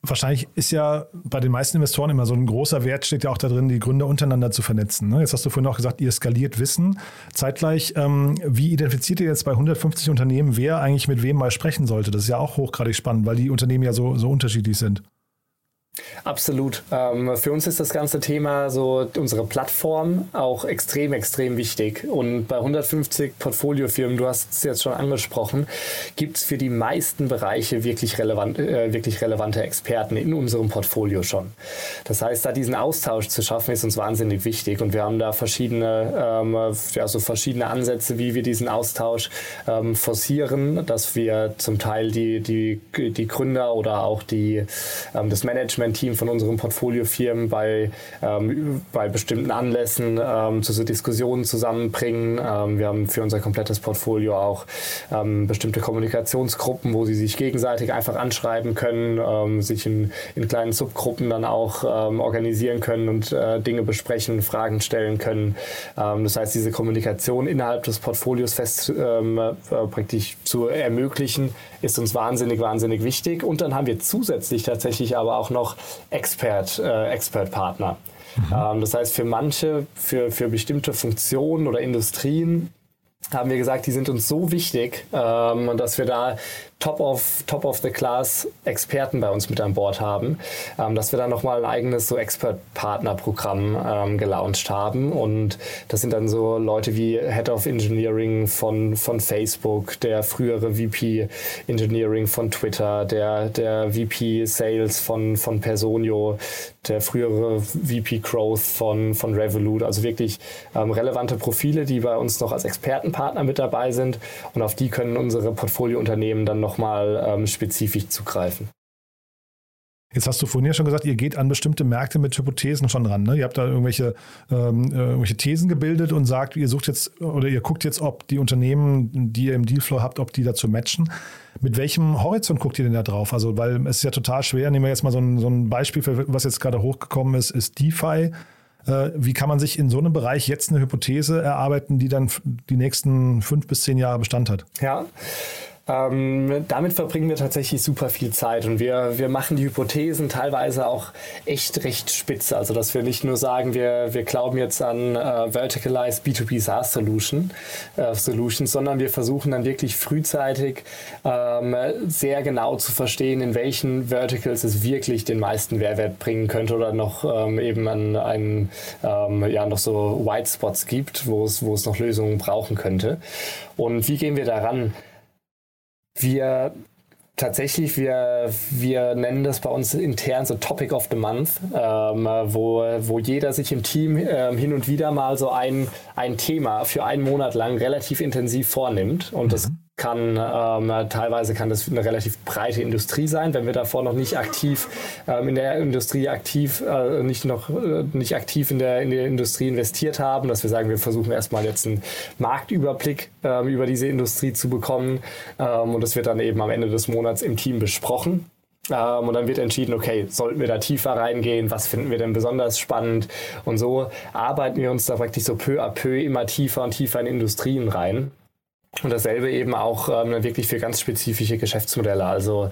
Wahrscheinlich ist ja bei den meisten Investoren immer so ein großer Wert, steht ja auch da drin, die Gründer untereinander zu vernetzen. Ne? Jetzt hast du vorhin auch gesagt, ihr skaliert Wissen. Zeitgleich, ähm, wie identifiziert ihr jetzt bei 150 Unternehmen, wer eigentlich mit wem mal sprechen sollte? Das ist ja auch hochgradig spannend, weil die Unternehmen ja so, so unterschiedlich sind. Absolut. Ähm, für uns ist das ganze Thema so unsere Plattform auch extrem, extrem wichtig. Und bei 150 Portfoliofirmen, du hast es jetzt schon angesprochen, gibt es für die meisten Bereiche wirklich, relevant, äh, wirklich relevante Experten in unserem Portfolio schon. Das heißt, da diesen Austausch zu schaffen, ist uns wahnsinnig wichtig. Und wir haben da verschiedene, ähm, ja, so verschiedene Ansätze, wie wir diesen Austausch ähm, forcieren, dass wir zum Teil die, die, die Gründer oder auch die, das Management Management-Team von unseren Portfoliofirmen bei, ähm, bei bestimmten Anlässen ähm, zu Diskussionen zusammenbringen. Ähm, wir haben für unser komplettes Portfolio auch ähm, bestimmte Kommunikationsgruppen, wo sie sich gegenseitig einfach anschreiben können, ähm, sich in, in kleinen Subgruppen dann auch ähm, organisieren können und äh, Dinge besprechen, Fragen stellen können. das heißt, diese Kommunikation innerhalb des Portfolios fest äh, praktisch zu ermöglichen, ist uns wahnsinnig, wahnsinnig wichtig. Und dann haben wir zusätzlich tatsächlich aber auch noch Expert, äh, Expert-Partner. Mhm. Ähm, das heißt, für manche, für, für bestimmte Funktionen oder Industrien haben wir gesagt, die sind uns so wichtig, ähm, dass wir da Top of, Top of the Class Experten bei uns mit an Bord haben, ähm, dass wir dann nochmal ein eigenes so Expert-Partner-Programm ähm, gelauncht haben. Und das sind dann so Leute wie Head of Engineering von, von Facebook, der frühere VP Engineering von Twitter, der, der VP Sales von, von Personio, der frühere VP Growth von, von Revolut. Also wirklich ähm, relevante Profile, die bei uns noch als Expertenpartner mit dabei sind. Und auf die können unsere Portfoliounternehmen dann noch nochmal ähm, spezifisch zugreifen. Jetzt hast du vorhin ja schon gesagt, ihr geht an bestimmte Märkte mit Hypothesen schon ran. Ne? Ihr habt da irgendwelche, ähm, äh, irgendwelche Thesen gebildet und sagt, ihr sucht jetzt oder ihr guckt jetzt, ob die Unternehmen, die ihr im Dealflow habt, ob die dazu matchen. Mit welchem Horizont guckt ihr denn da drauf? Also, weil es ist ja total schwer. Nehmen wir jetzt mal so ein, so ein Beispiel, für, was jetzt gerade hochgekommen ist, ist DeFi. Äh, wie kann man sich in so einem Bereich jetzt eine Hypothese erarbeiten, die dann die nächsten fünf bis zehn Jahre Bestand hat? Ja. Ähm, damit verbringen wir tatsächlich super viel Zeit und wir, wir machen die Hypothesen teilweise auch echt recht spitze. Also, dass wir nicht nur sagen, wir, wir glauben jetzt an äh, Verticalized B2B SaaS Solution, äh, Solutions, sondern wir versuchen dann wirklich frühzeitig ähm, sehr genau zu verstehen, in welchen Verticals es wirklich den meisten Mehrwert bringen könnte oder noch ähm, eben an einen, ähm, ja, noch so White Spots gibt, wo es, wo es noch Lösungen brauchen könnte. Und wie gehen wir daran? Wir tatsächlich, wir, wir nennen das bei uns intern so Topic of the Month, ähm, wo, wo jeder sich im Team ähm, hin und wieder mal so ein, ein Thema für einen Monat lang relativ intensiv vornimmt. Und mhm. das kann ähm, teilweise kann das eine relativ breite Industrie sein, wenn wir davor noch nicht aktiv ähm, in der Industrie aktiv äh, nicht noch äh, nicht aktiv in der in der Industrie investiert haben, dass wir sagen, wir versuchen erstmal jetzt einen Marktüberblick ähm, über diese Industrie zu bekommen ähm, und das wird dann eben am Ende des Monats im Team besprochen. Ähm, und dann wird entschieden, okay, sollten wir da tiefer reingehen? Was finden wir denn besonders spannend? Und so arbeiten wir uns da praktisch so peu à peu immer tiefer und tiefer in Industrien rein Und dasselbe eben auch ähm, wirklich für ganz spezifische Geschäftsmodelle. Also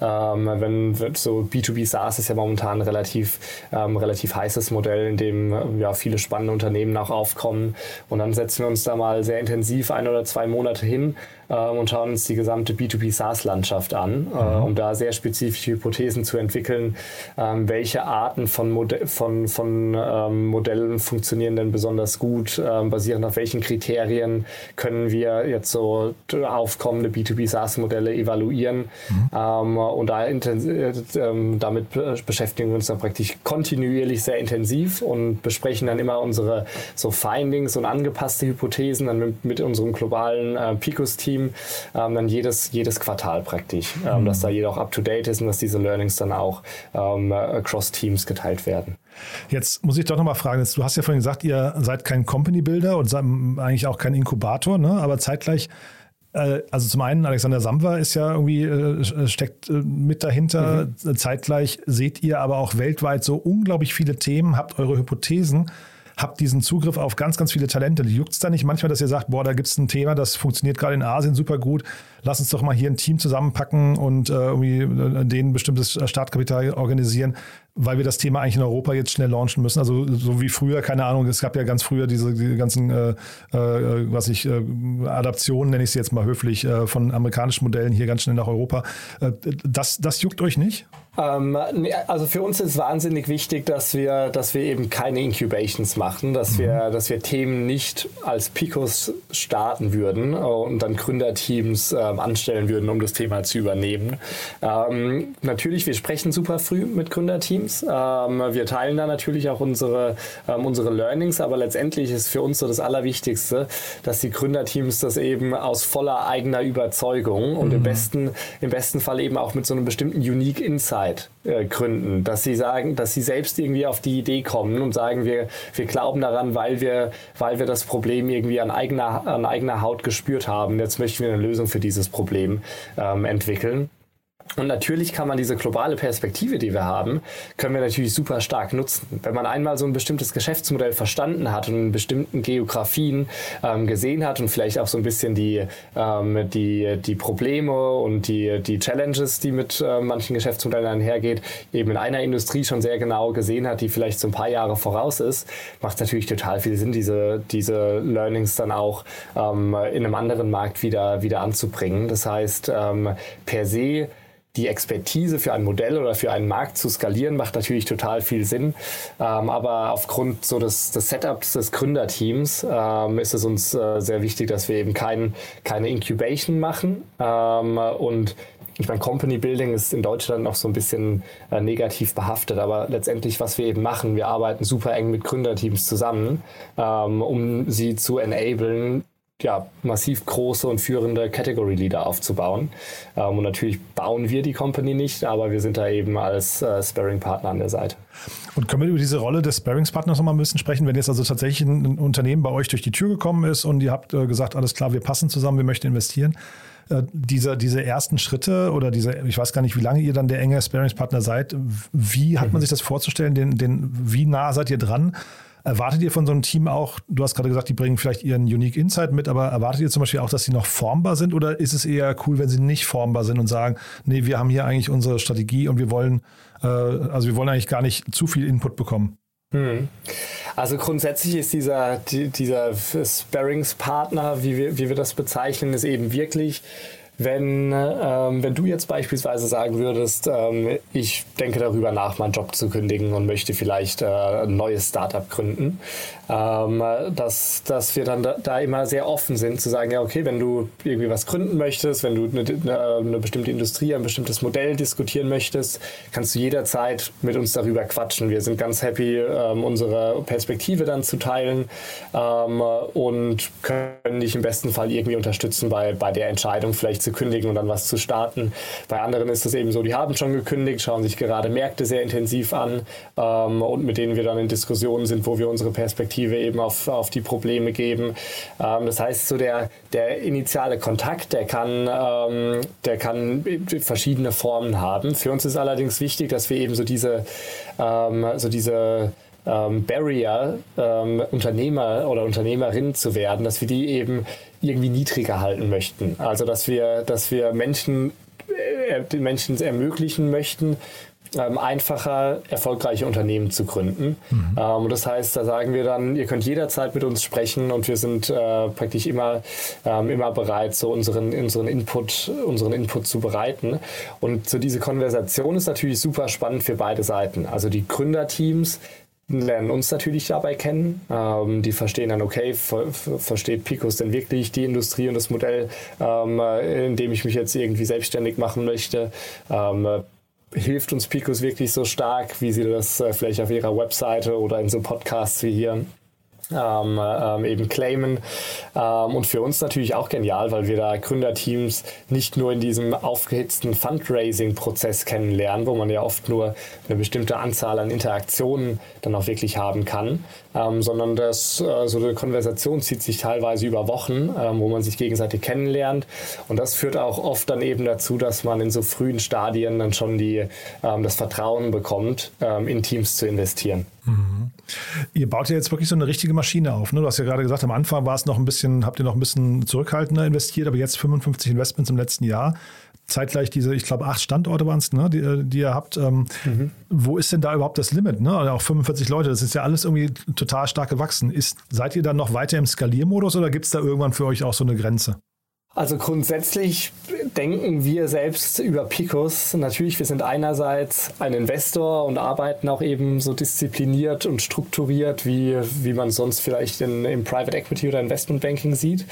ähm, wenn so B2B SaaS ist ja momentan ein relativ, ähm, relativ heißes Modell, in dem ja, viele spannende Unternehmen auch aufkommen. Und dann setzen wir uns da mal sehr intensiv ein oder zwei Monate hin und schauen uns die gesamte B2B SaaS-Landschaft an, äh, mhm. um da sehr spezifische Hypothesen zu entwickeln, ähm, welche Arten von, Mode von, von ähm, Modellen funktionieren denn besonders gut, ähm, basierend auf welchen Kriterien können wir jetzt so aufkommende B2B SaaS-Modelle evaluieren. Mhm. Ähm, und da äh, ähm, damit beschäftigen wir uns dann praktisch kontinuierlich sehr intensiv und besprechen dann immer unsere so Findings und angepasste Hypothesen dann mit, mit unserem globalen äh, Picos-Team Team, ähm, dann jedes, jedes Quartal praktisch, ähm, mhm. dass da jeder auch up-to-date ist und dass diese Learnings dann auch ähm, across Teams geteilt werden. Jetzt muss ich doch nochmal fragen, du hast ja vorhin gesagt, ihr seid kein Company-Builder und eigentlich auch kein Inkubator, ne? aber zeitgleich äh, also zum einen, Alexander Samwer ist ja irgendwie, äh, steckt äh, mit dahinter. Mhm. Zeitgleich seht ihr aber auch weltweit so unglaublich viele Themen, habt eure Hypothesen habt diesen Zugriff auf ganz, ganz viele Talente. Juckt es da nicht manchmal, dass ihr sagt, boah, da gibt es ein Thema, das funktioniert gerade in Asien super gut. Lass uns doch mal hier ein Team zusammenpacken und äh, irgendwie äh, denen bestimmtes Startkapital organisieren, weil wir das Thema eigentlich in Europa jetzt schnell launchen müssen. Also so wie früher, keine Ahnung, es gab ja ganz früher diese die ganzen, äh, äh, was ich, äh, Adaptionen, nenne ich sie jetzt mal höflich, äh, von amerikanischen Modellen hier ganz schnell nach Europa. Äh, das, das juckt euch nicht? Ähm, also für uns ist wahnsinnig wichtig, dass wir, dass wir eben keine Incubations machen, dass mhm. wir, dass wir Themen nicht als Picos starten würden und dann Gründerteams ähm, anstellen würden, um das Thema zu übernehmen. Ähm, natürlich, wir sprechen super früh mit Gründerteams. Ähm, wir teilen da natürlich auch unsere, ähm, unsere Learnings, aber letztendlich ist für uns so das Allerwichtigste, dass die Gründerteams das eben aus voller eigener Überzeugung und mhm. im besten, im besten Fall eben auch mit so einem bestimmten Unique Insight äh, gründen, dass sie sagen, dass sie selbst irgendwie auf die Idee kommen und sagen, wir, wir glauben daran, weil wir, weil wir das Problem irgendwie an eigener, an eigener Haut gespürt haben. Jetzt möchten wir eine Lösung für dieses Problem ähm, entwickeln. Und natürlich kann man diese globale Perspektive, die wir haben, können wir natürlich super stark nutzen. Wenn man einmal so ein bestimmtes Geschäftsmodell verstanden hat und in bestimmten Geografien ähm, gesehen hat und vielleicht auch so ein bisschen die, ähm, die, die Probleme und die, die Challenges, die mit äh, manchen Geschäftsmodellen einhergeht, eben in einer Industrie schon sehr genau gesehen hat, die vielleicht so ein paar Jahre voraus ist, macht natürlich total viel Sinn, diese, diese Learnings dann auch ähm, in einem anderen Markt wieder, wieder anzubringen. Das heißt, ähm, per se die Expertise für ein Modell oder für einen Markt zu skalieren, macht natürlich total viel Sinn. Ähm, aber aufgrund so des, des Setups des Gründerteams ähm, ist es uns äh, sehr wichtig, dass wir eben kein, keine Incubation machen. Ähm, und ich meine, Company Building ist in Deutschland noch so ein bisschen äh, negativ behaftet, aber letztendlich, was wir eben machen, wir arbeiten super eng mit Gründerteams zusammen, ähm, um sie zu enablen, ja, massiv große und führende Category Leader aufzubauen. Ähm, und natürlich bauen wir die Company nicht, aber wir sind da eben als äh, Sparring-Partner an der Seite. Und können wir über diese Rolle des Sparringspartners nochmal ein bisschen sprechen, wenn jetzt also tatsächlich ein Unternehmen bei euch durch die Tür gekommen ist und ihr habt äh, gesagt, alles klar, wir passen zusammen, wir möchten investieren. Äh, diese, diese ersten Schritte oder diese, ich weiß gar nicht, wie lange ihr dann der enge Sparringspartner seid, wie hat man mhm. sich das vorzustellen? Den, den, wie nah seid ihr dran? Erwartet ihr von so einem Team auch, du hast gerade gesagt, die bringen vielleicht ihren Unique Insight mit, aber erwartet ihr zum Beispiel auch, dass sie noch formbar sind oder ist es eher cool, wenn sie nicht formbar sind und sagen, nee, wir haben hier eigentlich unsere Strategie und wir wollen, äh, also wir wollen eigentlich gar nicht zu viel Input bekommen? Hm. Also grundsätzlich ist dieser, dieser Sparringspartner, wie wir, wie wir das bezeichnen, ist eben wirklich wenn, ähm, wenn du jetzt beispielsweise sagen würdest, ähm, ich denke darüber nach, meinen Job zu kündigen und möchte vielleicht äh, ein neues Startup gründen, ähm, dass, dass wir dann da, da, immer sehr offen sind zu sagen, ja, okay, wenn du irgendwie was gründen möchtest, wenn du eine, eine, bestimmte Industrie, ein bestimmtes Modell diskutieren möchtest, kannst du jederzeit mit uns darüber quatschen. Wir sind ganz happy, ähm, unsere Perspektive dann zu teilen ähm, und können dich im besten Fall irgendwie unterstützen bei, bei der Entscheidung, vielleicht zu kündigen und dann was zu starten. Bei anderen ist es eben so, die haben schon gekündigt, schauen sich gerade Märkte sehr intensiv an ähm, und mit denen wir dann in Diskussionen sind, wo wir unsere Perspektive eben auf, auf die Probleme geben. Ähm, das heißt, so der, der initiale Kontakt, der kann, ähm, der kann verschiedene Formen haben. Für uns ist allerdings wichtig, dass wir eben so diese, ähm, so diese ähm, Barrier, ähm, Unternehmer oder Unternehmerin zu werden, dass wir die eben irgendwie niedriger halten möchten. Also dass wir, dass wir Menschen, äh, den Menschen ermöglichen möchten, ähm, einfacher erfolgreiche Unternehmen zu gründen. Mhm. Ähm, und das heißt, da sagen wir dann, ihr könnt jederzeit mit uns sprechen und wir sind äh, praktisch immer, ähm, immer bereit, so unseren, unseren, Input, unseren Input zu bereiten. Und so diese Konversation ist natürlich super spannend für beide Seiten. Also die Gründerteams lernen uns natürlich dabei kennen. Ähm, die verstehen dann, okay, ver versteht Picos denn wirklich die Industrie und das Modell, ähm, in dem ich mich jetzt irgendwie selbstständig machen möchte? Ähm, hilft uns Picos wirklich so stark, wie sie das äh, vielleicht auf ihrer Webseite oder in so Podcasts wie hier ähm, ähm, eben claimen. Ähm, und für uns natürlich auch genial, weil wir da Gründerteams nicht nur in diesem aufgehitzten Fundraising-Prozess kennenlernen, wo man ja oft nur eine bestimmte Anzahl an Interaktionen dann auch wirklich haben kann, ähm, sondern das, äh, so eine Konversation zieht sich teilweise über Wochen, ähm, wo man sich gegenseitig kennenlernt. Und das führt auch oft dann eben dazu, dass man in so frühen Stadien dann schon die, ähm, das Vertrauen bekommt, in Teams zu investieren. Mhm. Ihr baut ja jetzt wirklich so eine richtige Maschine auf. Ne? Du hast ja gerade gesagt, am Anfang war es noch ein bisschen, habt ihr noch ein bisschen zurückhaltender investiert, aber jetzt 55 Investments im letzten Jahr. Zeitgleich diese, ich glaube, acht Standorte waren es, ne, die, die, ihr habt. Ähm, mhm. Wo ist denn da überhaupt das Limit? Ne? Auch 45 Leute, das ist ja alles irgendwie total stark gewachsen. Ist, seid ihr dann noch weiter im Skaliermodus oder gibt es da irgendwann für euch auch so eine Grenze? Also grundsätzlich denken wir selbst über Picos. Natürlich, wir sind einerseits ein Investor und arbeiten auch eben so diszipliniert und strukturiert, wie, wie man sonst vielleicht in, im Private Equity oder Investment Banking sieht.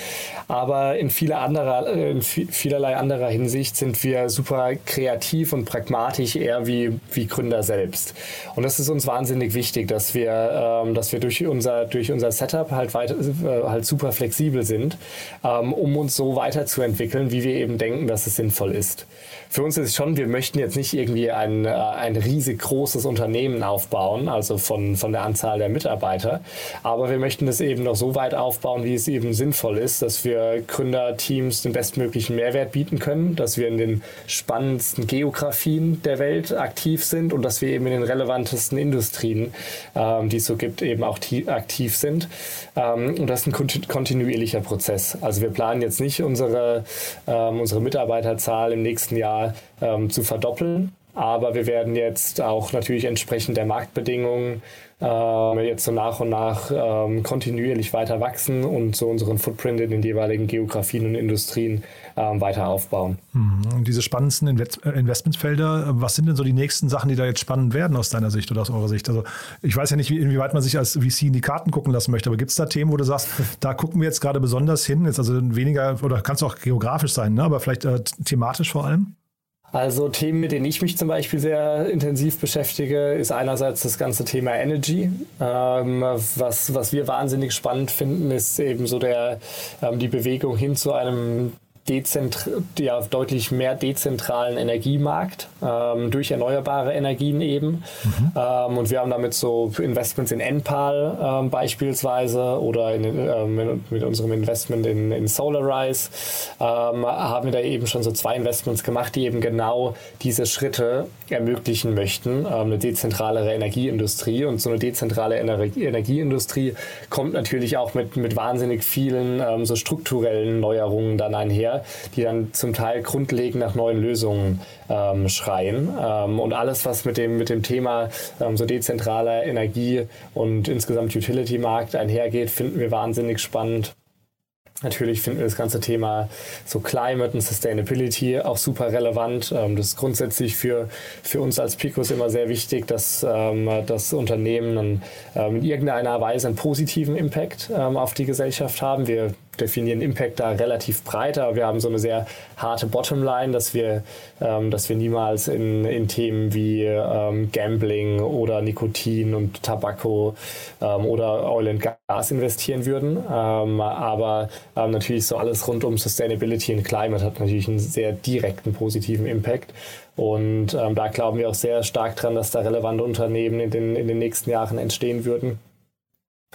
Aber in, vieler anderer, in vielerlei anderer Hinsicht sind wir super kreativ und pragmatisch, eher wie, wie Gründer selbst. Und das ist uns wahnsinnig wichtig, dass wir, ähm, dass wir durch, unser, durch unser Setup halt, weiter, äh, halt super flexibel sind, ähm, um uns so weiter weiterzuentwickeln, wie wir eben denken, dass es sinnvoll ist. Für uns ist es schon, wir möchten jetzt nicht irgendwie ein, äh, ein riesig großes Unternehmen aufbauen, also von, von der Anzahl der Mitarbeiter, aber wir möchten es eben noch so weit aufbauen, wie es eben sinnvoll ist, dass wir Gründerteams den bestmöglichen Mehrwert bieten können, dass wir in den spannendsten Geografien der Welt aktiv sind und dass wir eben in den relevantesten Industrien, ähm, die es so gibt, eben auch aktiv sind. Ähm, und das ist ein kontinuierlicher Prozess. Also wir planen jetzt nicht unsere, ähm, unsere Mitarbeiterzahl im nächsten Jahr ähm, zu verdoppeln. Aber wir werden jetzt auch natürlich entsprechend der Marktbedingungen äh, jetzt so nach und nach ähm, kontinuierlich weiter wachsen und so unseren Footprint in den jeweiligen Geografien und Industrien ähm, weiter aufbauen. Mhm. Und diese spannendsten Invest äh, Investmentfelder, was sind denn so die nächsten Sachen, die da jetzt spannend werden aus deiner Sicht oder aus eurer Sicht? Also ich weiß ja nicht, wie, inwieweit man sich als VC in die Karten gucken lassen möchte, aber gibt es da Themen, wo du sagst, da gucken wir jetzt gerade besonders hin, jetzt also weniger, oder kann es auch geografisch sein, ne? aber vielleicht äh, thematisch vor allem? Also Themen, mit denen ich mich zum Beispiel sehr intensiv beschäftige, ist einerseits das ganze Thema Energy. Ähm, was, was wir wahnsinnig spannend finden, ist eben so der, ähm, die Bewegung hin zu einem ja, deutlich mehr dezentralen Energiemarkt ähm, durch erneuerbare Energien eben. Mhm. Ähm, und wir haben damit so Investments in Enpal ähm, beispielsweise oder in, ähm, mit unserem Investment in, in Solarize ähm, haben wir da eben schon so zwei Investments gemacht, die eben genau diese Schritte ermöglichen möchten. Ähm, eine dezentralere Energieindustrie und so eine dezentrale Energie Energieindustrie kommt natürlich auch mit, mit wahnsinnig vielen so strukturellen Neuerungen dann einher die dann zum Teil grundlegend nach neuen Lösungen ähm, schreien. Ähm, und alles, was mit dem, mit dem Thema ähm, so dezentraler Energie und insgesamt Utility-Markt einhergeht, finden wir wahnsinnig spannend. Natürlich finden wir das ganze Thema so Climate und Sustainability auch super relevant. Ähm, das ist grundsätzlich für, für uns als Picos immer sehr wichtig, dass ähm, das Unternehmen ähm, in irgendeiner Weise einen positiven Impact auf die Gesellschaft haben. Wir definieren Impact da relativ breit, aber wir haben so eine sehr harte Bottomline, dass wir, ähm, dass wir niemals in, in Themen wie ähm, Gambling oder Nikotin und Tabako ähm, oder Oil and Gas investieren würden. Ähm, aber ähm, natürlich so alles rund um Sustainability und Climate hat natürlich einen sehr direkten positiven Impact. Und ähm, da glauben wir auch sehr stark dran, dass da relevante Unternehmen in den, in den nächsten Jahren entstehen würden.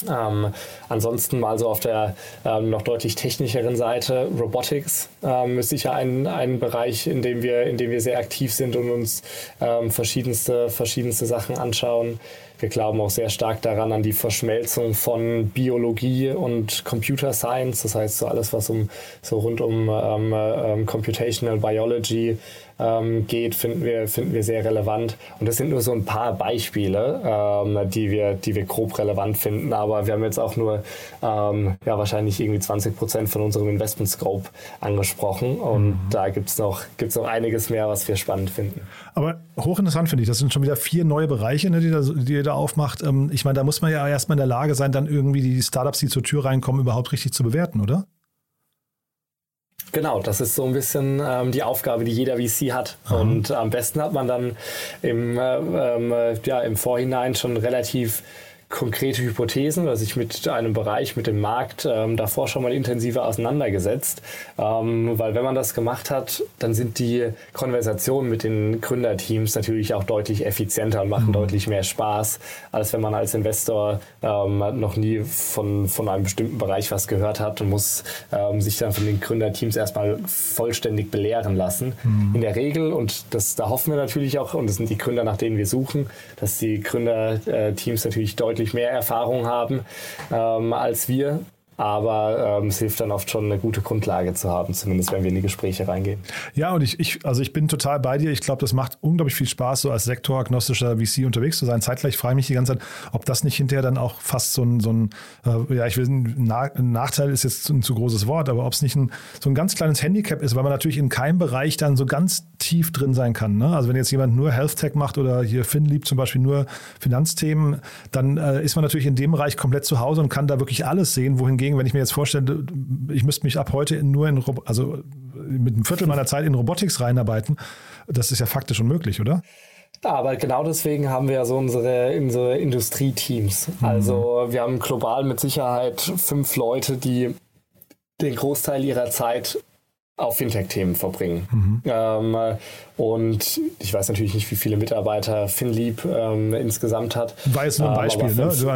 Ähm, ansonsten mal so auf der ähm, noch deutlich technischeren Seite Robotics ähm, ist sicher ein, ein Bereich, in dem wir in dem wir sehr aktiv sind und uns ähm, verschiedenste verschiedenste Sachen anschauen. Wir glauben auch sehr stark daran an die Verschmelzung von Biologie und Computer Science. Das heißt, so alles, was um so rund um ähm, ähm, Computational Biology ähm, geht, finden wir, finden wir sehr relevant. Und das sind nur so ein paar Beispiele, ähm, die, wir, die wir grob relevant finden. Aber wir haben jetzt auch nur ähm, ja, wahrscheinlich irgendwie 20 Prozent von unserem Investment Scope angesprochen. Und mhm. da gibt es noch, gibt's noch einiges mehr, was wir spannend finden. Aber hochinteressant finde ich, das sind schon wieder vier neue Bereiche, ne, die, da, die ihr da aufmacht. Ähm, ich meine, da muss man ja erstmal in der Lage sein, dann irgendwie die Startups, die zur Tür reinkommen, überhaupt richtig zu bewerten, oder? Genau, das ist so ein bisschen ähm, die Aufgabe, die jeder VC hat. Mhm. Und am besten hat man dann im, äh, äh, ja, im Vorhinein schon relativ konkrete Hypothesen oder sich mit einem Bereich, mit dem Markt ähm, davor schon mal intensiver auseinandergesetzt. Ähm, weil wenn man das gemacht hat, dann sind die Konversationen mit den Gründerteams natürlich auch deutlich effizienter und machen mhm. deutlich mehr Spaß, als wenn man als Investor ähm, noch nie von, von einem bestimmten Bereich was gehört hat und muss ähm, sich dann von den Gründerteams erstmal vollständig belehren lassen. Mhm. In der Regel, und das, da hoffen wir natürlich auch, und das sind die Gründer, nach denen wir suchen, dass die Gründerteams natürlich deutlich deutlich mehr Erfahrung haben ähm, als wir. Aber ähm, es hilft dann oft schon, eine gute Grundlage zu haben, zumindest wenn wir in die Gespräche reingehen. Ja, und ich, ich also ich bin total bei dir. Ich glaube, das macht unglaublich viel Spaß, so als sektoragnostischer VC unterwegs zu sein. Zeitgleich frage ich mich die ganze Zeit, ob das nicht hinterher dann auch fast so ein, so ein äh, ja, ich will, ein Nachteil ist jetzt ein zu großes Wort, aber ob es nicht ein, so ein ganz kleines Handicap ist, weil man natürlich in keinem Bereich dann so ganz tief drin sein kann. Ne? Also wenn jetzt jemand nur Health Tech macht oder hier FinLeap zum Beispiel nur Finanzthemen, dann äh, ist man natürlich in dem Bereich komplett zu Hause und kann da wirklich alles sehen, wohingegen hingegen, wenn ich mir jetzt vorstelle, ich müsste mich ab heute nur in, also mit einem Viertel meiner Zeit in Robotics reinarbeiten, das ist ja faktisch unmöglich, oder? Aber genau deswegen haben wir ja so unsere, unsere Industrieteams. Mhm. Also wir haben global mit Sicherheit fünf Leute, die den Großteil ihrer Zeit auf Fintech-Themen verbringen. Mhm. Ähm, und ich weiß natürlich nicht, wie viele Mitarbeiter FinLeap ähm, insgesamt hat. War jetzt nur ein ähm, Beispiel, ähm, ne? Also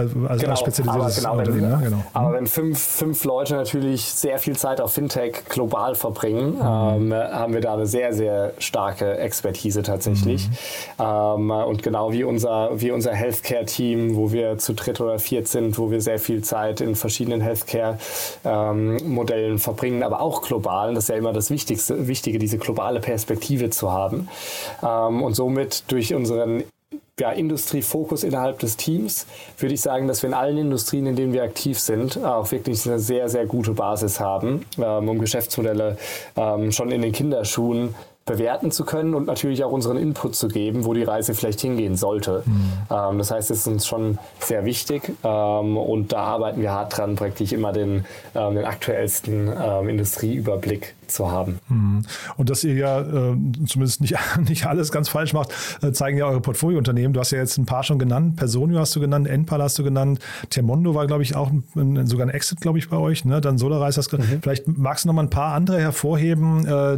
genau, spezialisiertes genau, wenn, ne? genau. Aber wenn fünf, fünf Leute natürlich sehr viel Zeit auf Fintech global verbringen, mhm. ähm, haben wir da eine sehr, sehr starke Expertise tatsächlich. Mhm. Ähm, und genau wie unser, wie unser Healthcare-Team, wo wir zu dritt oder viert sind, wo wir sehr viel Zeit in verschiedenen Healthcare-Modellen ähm, verbringen, aber auch global. Das ist ja immer das Wichtigste, Wichtige, diese globale Perspektive zu haben. Ähm, und somit durch unseren ja, Industriefokus innerhalb des Teams würde ich sagen, dass wir in allen Industrien, in denen wir aktiv sind, auch wirklich eine sehr, sehr gute Basis haben, ähm, um Geschäftsmodelle ähm, schon in den Kinderschuhen bewerten zu können und natürlich auch unseren Input zu geben, wo die Reise vielleicht hingehen sollte. Mhm. Ähm, das heißt, es ist uns schon sehr wichtig ähm, und da arbeiten wir hart dran, praktisch immer den, ähm, den aktuellsten ähm, Industrieüberblick zu haben. Mhm. Und dass ihr ja äh, zumindest nicht, nicht alles ganz falsch macht, äh, zeigen ja eure Portfoliounternehmen. Du hast ja jetzt ein paar schon genannt. Personio hast du genannt, Enpal hast du genannt. Termondo war, glaube ich, auch ein, sogar ein Exit, glaube ich, bei euch. Ne? Dann Solarise hast du mhm. Vielleicht magst du noch mal ein paar andere hervorheben. Äh,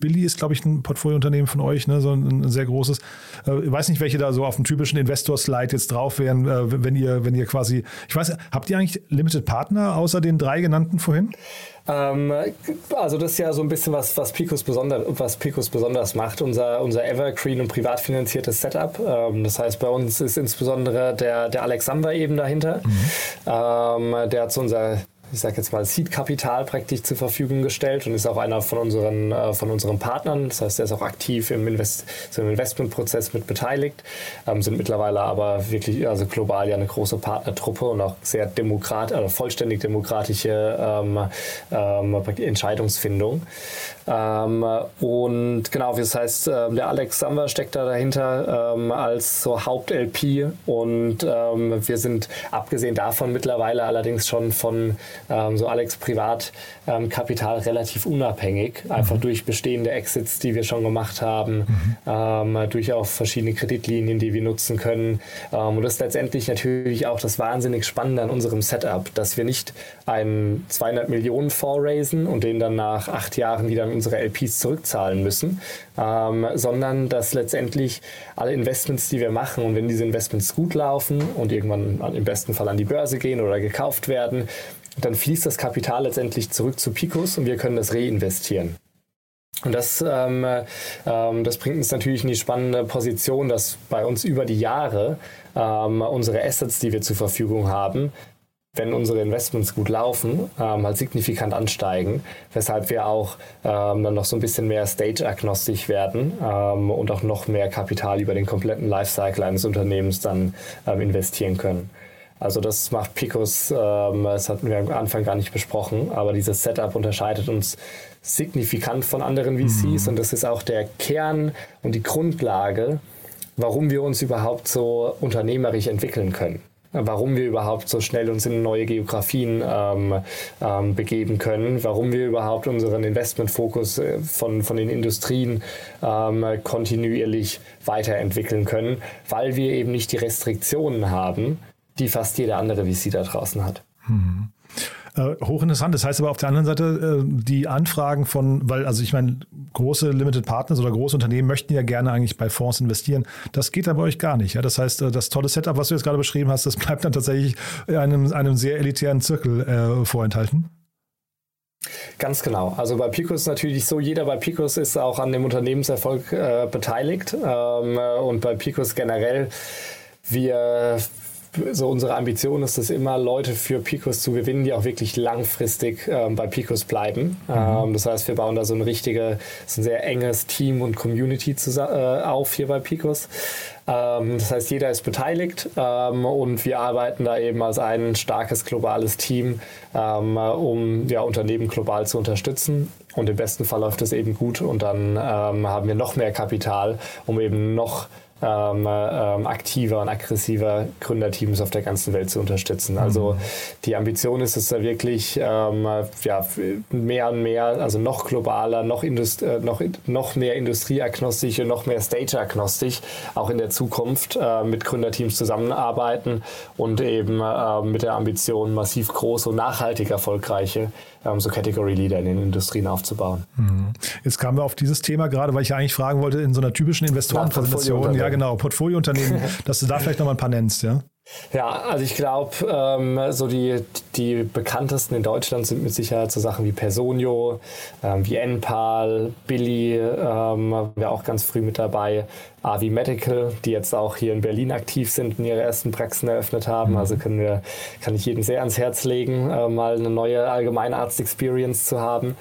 Billy ist, glaube ich, ein Portfoliounternehmen von euch, ne? so ein, ein sehr großes. Äh, ich weiß nicht, welche da so auf dem typischen Investor-Slide jetzt drauf wären, äh, wenn ihr, wenn ihr quasi, ich weiß, habt ihr eigentlich Limited Partner außer den drei genannten vorhin? Ähm, also das ist ja so ein bisschen was, was Picos, besonder, was Picos besonders macht, unser, unser Evergreen und privat finanziertes Setup. Ähm, das heißt, bei uns ist insbesondere der, der Alexander eben dahinter. Mhm. Ähm, der hat so unser ich sage jetzt mal, Seed-Kapital praktisch zur Verfügung gestellt und ist auch einer von unseren, äh, von unseren Partnern. Das heißt, er ist auch aktiv im, Invest so im Investmentprozess mit beteiligt, ähm, sind mittlerweile aber wirklich, also global ja eine große Partnertruppe und auch sehr demokratisch, also vollständig demokratische ähm, ähm, Entscheidungsfindung. Ähm, und genau, das heißt, äh, der Alex Samba steckt da dahinter ähm, als so Haupt-LP und ähm, wir sind abgesehen davon mittlerweile allerdings schon von ähm, so Alex Privatkapital ähm, relativ unabhängig, einfach mhm. durch bestehende Exits, die wir schon gemacht haben, mhm. Ähm, durch auch verschiedene Kreditlinien, die wir nutzen können. und das ist letztendlich natürlich auch das wahnsinnig Spannende an unserem Setup, dass wir nicht einen 200 Millionen Fonds raisen und den dann nach acht Jahren wieder unsere LPs zurückzahlen müssen, ähm, sondern dass letztendlich alle Investments, die wir machen und wenn diese Investments gut laufen und irgendwann im besten Fall an die Börse gehen oder gekauft werden, dann fließt das Kapital letztendlich zurück zu Picos und wir können das reinvestieren. Und das, ähm, ähm, das bringt uns natürlich in die spannende Position, dass bei uns über die Jahre ähm, unsere Assets, die wir zur Verfügung haben, wenn unsere Investments gut laufen, ähm, halt signifikant ansteigen, weshalb wir auch ähm, dann noch so ein bisschen mehr stage-agnostisch werden ähm, und auch noch mehr Kapital über den kompletten Lifecycle eines Unternehmens dann ähm, investieren können. Also das macht Picos, ähm, das hatten wir am Anfang gar nicht besprochen, aber dieses Setup unterscheidet uns signifikant von anderen VCs mhm. und das ist auch der Kern und die Grundlage, warum wir uns überhaupt so unternehmerisch entwickeln können. Warum wir überhaupt so schnell uns in neue Geografien ähm, ähm, begeben können, warum wir überhaupt unseren Investmentfokus äh, von, von den Industrien ähm, kontinuierlich weiterentwickeln können, weil wir eben nicht die Restriktionen haben, die fast jeder andere VC da draußen hat. Mhm. Äh, hochinteressant. Das heißt aber auf der anderen Seite, äh, die Anfragen von, weil, also ich meine, große Limited Partners oder große Unternehmen möchten ja gerne eigentlich bei Fonds investieren. Das geht aber euch gar nicht. Ja? Das heißt, äh, das tolle Setup, was du jetzt gerade beschrieben hast, das bleibt dann tatsächlich einem, einem sehr elitären Zirkel äh, vorenthalten. Ganz genau. Also bei Picos ist natürlich so, jeder bei Picos ist auch an dem Unternehmenserfolg äh, beteiligt. Ähm, und bei Picos generell, wir so unsere Ambition ist es immer, Leute für Picos zu gewinnen, die auch wirklich langfristig ähm, bei Picos bleiben. Mhm. Ähm, das heißt, wir bauen da so ein richtige, so ein sehr enges Team und Community äh, auf hier bei Picos. Ähm, das heißt, jeder ist beteiligt ähm, und wir arbeiten da eben als ein starkes globales Team, ähm, um ja, Unternehmen global zu unterstützen. Und im besten Fall läuft es eben gut und dann ähm, haben wir noch mehr Kapital, um eben noch ähm, ähm, aktiver und aggressiver Gründerteams auf der ganzen Welt zu unterstützen. Also mhm. die Ambition ist es da wirklich ähm, ja, mehr und mehr, also noch globaler, noch, Indust äh, noch, noch mehr industrieagnostisch und noch mehr stage-agnostisch auch in der Zukunft äh, mit Gründerteams zusammenarbeiten und eben äh, mit der Ambition, massiv große und nachhaltig erfolgreiche ähm, so Category Leader in den Industrien aufzubauen. Mhm. Jetzt kamen wir auf dieses Thema gerade, weil ich ja eigentlich fragen wollte, in so einer typischen Investorenpräsentation, ja genau, Portfoliounternehmen, dass du da vielleicht noch mal ein paar nennst, ja? Ja, also ich glaube, ähm, so die, die bekanntesten in Deutschland sind mit Sicherheit so Sachen wie Personio, ähm, wie Enpal, Billy, ähm, wäre auch ganz früh mit dabei, Avi Medical, die jetzt auch hier in Berlin aktiv sind und ihre ersten Praxen eröffnet haben. Mhm. Also können wir, kann ich jedem sehr ans Herz legen, äh, mal eine neue Allgemeinarzt-Experience zu haben.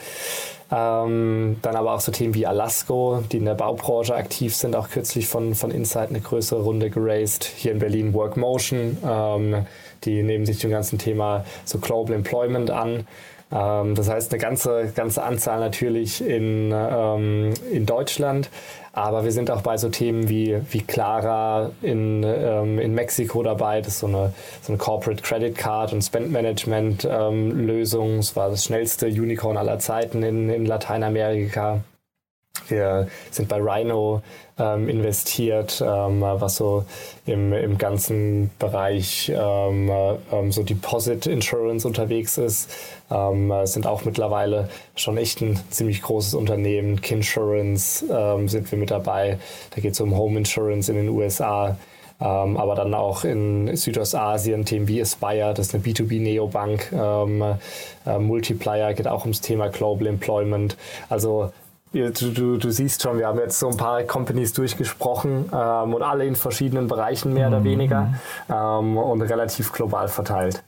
Ähm, dann aber auch so Themen wie Alasco, die in der Baubranche aktiv sind, auch kürzlich von, von Insight eine größere Runde geraced. Hier in Berlin Workmotion, ähm, die nehmen sich dem ganzen Thema so Global Employment an. Ähm, das heißt, eine ganze, ganze Anzahl natürlich in, ähm, in Deutschland. Aber wir sind auch bei so Themen wie, wie Clara in, ähm, in Mexiko dabei. Das ist so eine, so eine Corporate Credit Card und Spend Management ähm, Lösung. Es war das schnellste Unicorn aller Zeiten in, in Lateinamerika. Wir sind bei Rhino ähm, investiert, ähm, was so im, im ganzen Bereich ähm, ähm so Deposit Insurance unterwegs ist. Ähm, sind auch mittlerweile schon echt ein ziemlich großes Unternehmen. Kinsurance ähm, sind wir mit dabei. Da geht es um Home Insurance in den USA. Ähm, aber dann auch in Südostasien, Themen wie Aspire, das ist eine B2B-Neobank. Ähm, äh, Multiplier geht auch ums Thema Global Employment. Also Du, du, du, siehst schon, wir haben jetzt so ein paar Companies durchgesprochen ähm, und alle in verschiedenen Bereichen mehr oder mhm. weniger ähm, und relativ global verteilt.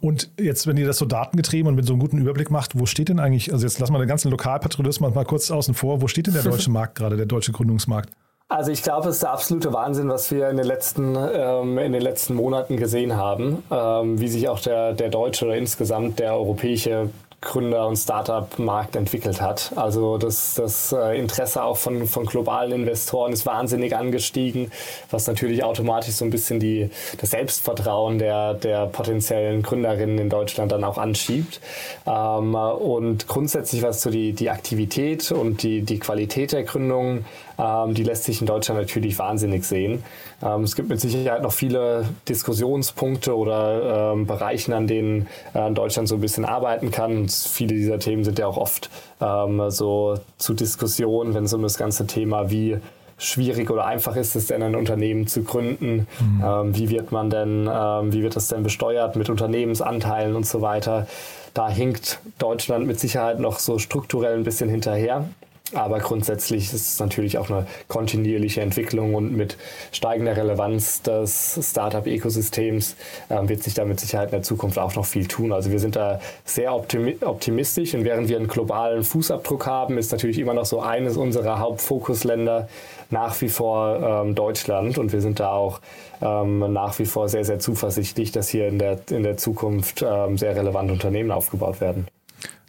Und jetzt, wenn ihr das so datengetrieben und mit so einem guten Überblick macht, wo steht denn eigentlich, also jetzt lassen wir den ganzen Lokalpatriotismus mal kurz außen vor, wo steht denn der deutsche Markt gerade, der deutsche Gründungsmarkt? Also ich glaube, es ist der absolute Wahnsinn, was wir in den letzten, ähm, in den letzten Monaten gesehen haben, ähm, wie sich auch der, der deutsche oder insgesamt der europäische Gründer- und Startup-Markt entwickelt hat. Also das, das äh, Interesse auch von, von globalen Investoren ist wahnsinnig angestiegen, was natürlich automatisch so ein bisschen die, das Selbstvertrauen der, der potenziellen Gründerinnen in Deutschland dann auch anschiebt. Ähm, und grundsätzlich, was so die, die Aktivität und die, die Qualität der Gründungen die lässt sich in Deutschland natürlich wahnsinnig sehen. Ähm, es gibt mit Sicherheit noch viele Diskussionspunkte oder ähm, Bereichen, an denen äh, Deutschland so ein bisschen arbeiten kann. Und viele dieser Themen sind ja auch oft ähm, so zu Diskussionen, wenn es um das ganze Thema wie schwierig oder einfach ist es denn, ein Unternehmen zu gründen? Mhm. Ähm, wie wird man denn, ähm, wie wird das denn besteuert mit Unternehmensanteilen und so weiter? Da hinkt Deutschland mit Sicherheit noch so strukturell ein bisschen hinterher. Aber grundsätzlich ist es natürlich auch eine kontinuierliche Entwicklung und mit steigender Relevanz des Startup-Ökosystems äh, wird sich da mit Sicherheit in der Zukunft auch noch viel tun. Also wir sind da sehr optimi optimistisch und während wir einen globalen Fußabdruck haben, ist natürlich immer noch so eines unserer Hauptfokusländer nach wie vor ähm, Deutschland und wir sind da auch ähm, nach wie vor sehr, sehr zuversichtlich, dass hier in der, in der Zukunft ähm, sehr relevante Unternehmen aufgebaut werden.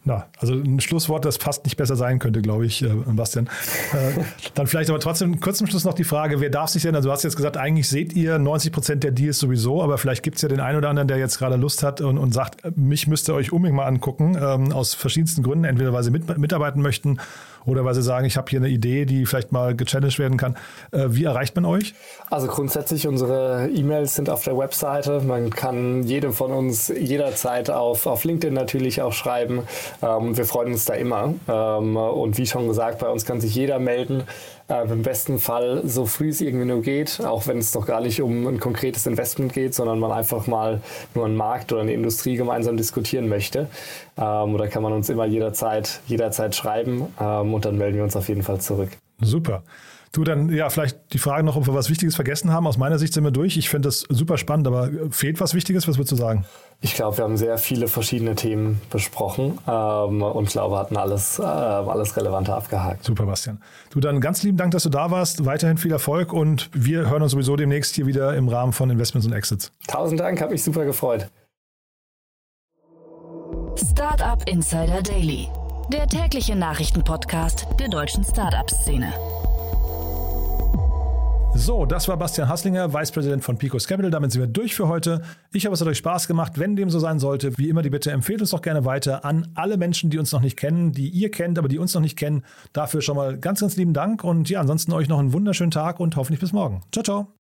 Na, also ein Schlusswort, das fast nicht besser sein könnte, glaube ich, äh, Bastian. Äh, dann vielleicht aber trotzdem kurz zum Schluss noch die Frage, wer darf sich denn, also du hast jetzt gesagt, eigentlich seht ihr 90 Prozent der Deals sowieso, aber vielleicht gibt es ja den einen oder anderen, der jetzt gerade Lust hat und, und sagt, mich müsst ihr euch unbedingt mal angucken, ähm, aus verschiedensten Gründen, entweder weil sie mit, mitarbeiten möchten oder weil sie sagen, ich habe hier eine Idee, die vielleicht mal gechallenged werden kann. Äh, wie erreicht man euch? Also grundsätzlich, unsere E-Mails sind auf der Webseite. Man kann jedem von uns jederzeit auf, auf LinkedIn natürlich auch schreiben. Ähm, wir freuen uns da immer. Ähm, und wie schon gesagt, bei uns kann sich jeder melden. Äh, Im besten Fall so früh es irgendwie nur geht, auch wenn es doch gar nicht um ein konkretes Investment geht, sondern man einfach mal nur einen Markt oder eine Industrie gemeinsam diskutieren möchte. Ähm, oder kann man uns immer jederzeit, jederzeit schreiben ähm, und dann melden wir uns auf jeden Fall zurück. Super. Du, dann ja, vielleicht die Frage noch, ob wir was Wichtiges vergessen haben. Aus meiner Sicht sind wir durch. Ich finde das super spannend, aber fehlt was Wichtiges? Was würdest du sagen? Ich glaube, wir haben sehr viele verschiedene Themen besprochen ähm, und glaube, hatten alles, äh, alles Relevante abgehakt. Super, Bastian. Du, dann ganz lieben Dank, dass du da warst. Weiterhin viel Erfolg und wir hören uns sowieso demnächst hier wieder im Rahmen von Investments und Exits. Tausend Dank, hat mich super gefreut. Startup Insider Daily, der tägliche Nachrichtenpodcast der deutschen Startup-Szene. So, das war Bastian Hasslinger, Vice President von Picos Capital. Damit sind wir durch für heute. Ich hoffe, es hat euch Spaß gemacht. Wenn dem so sein sollte, wie immer die Bitte, empfehlt uns doch gerne weiter an alle Menschen, die uns noch nicht kennen, die ihr kennt, aber die uns noch nicht kennen. Dafür schon mal ganz, ganz lieben Dank. Und ja, ansonsten euch noch einen wunderschönen Tag und hoffentlich bis morgen. Ciao, ciao.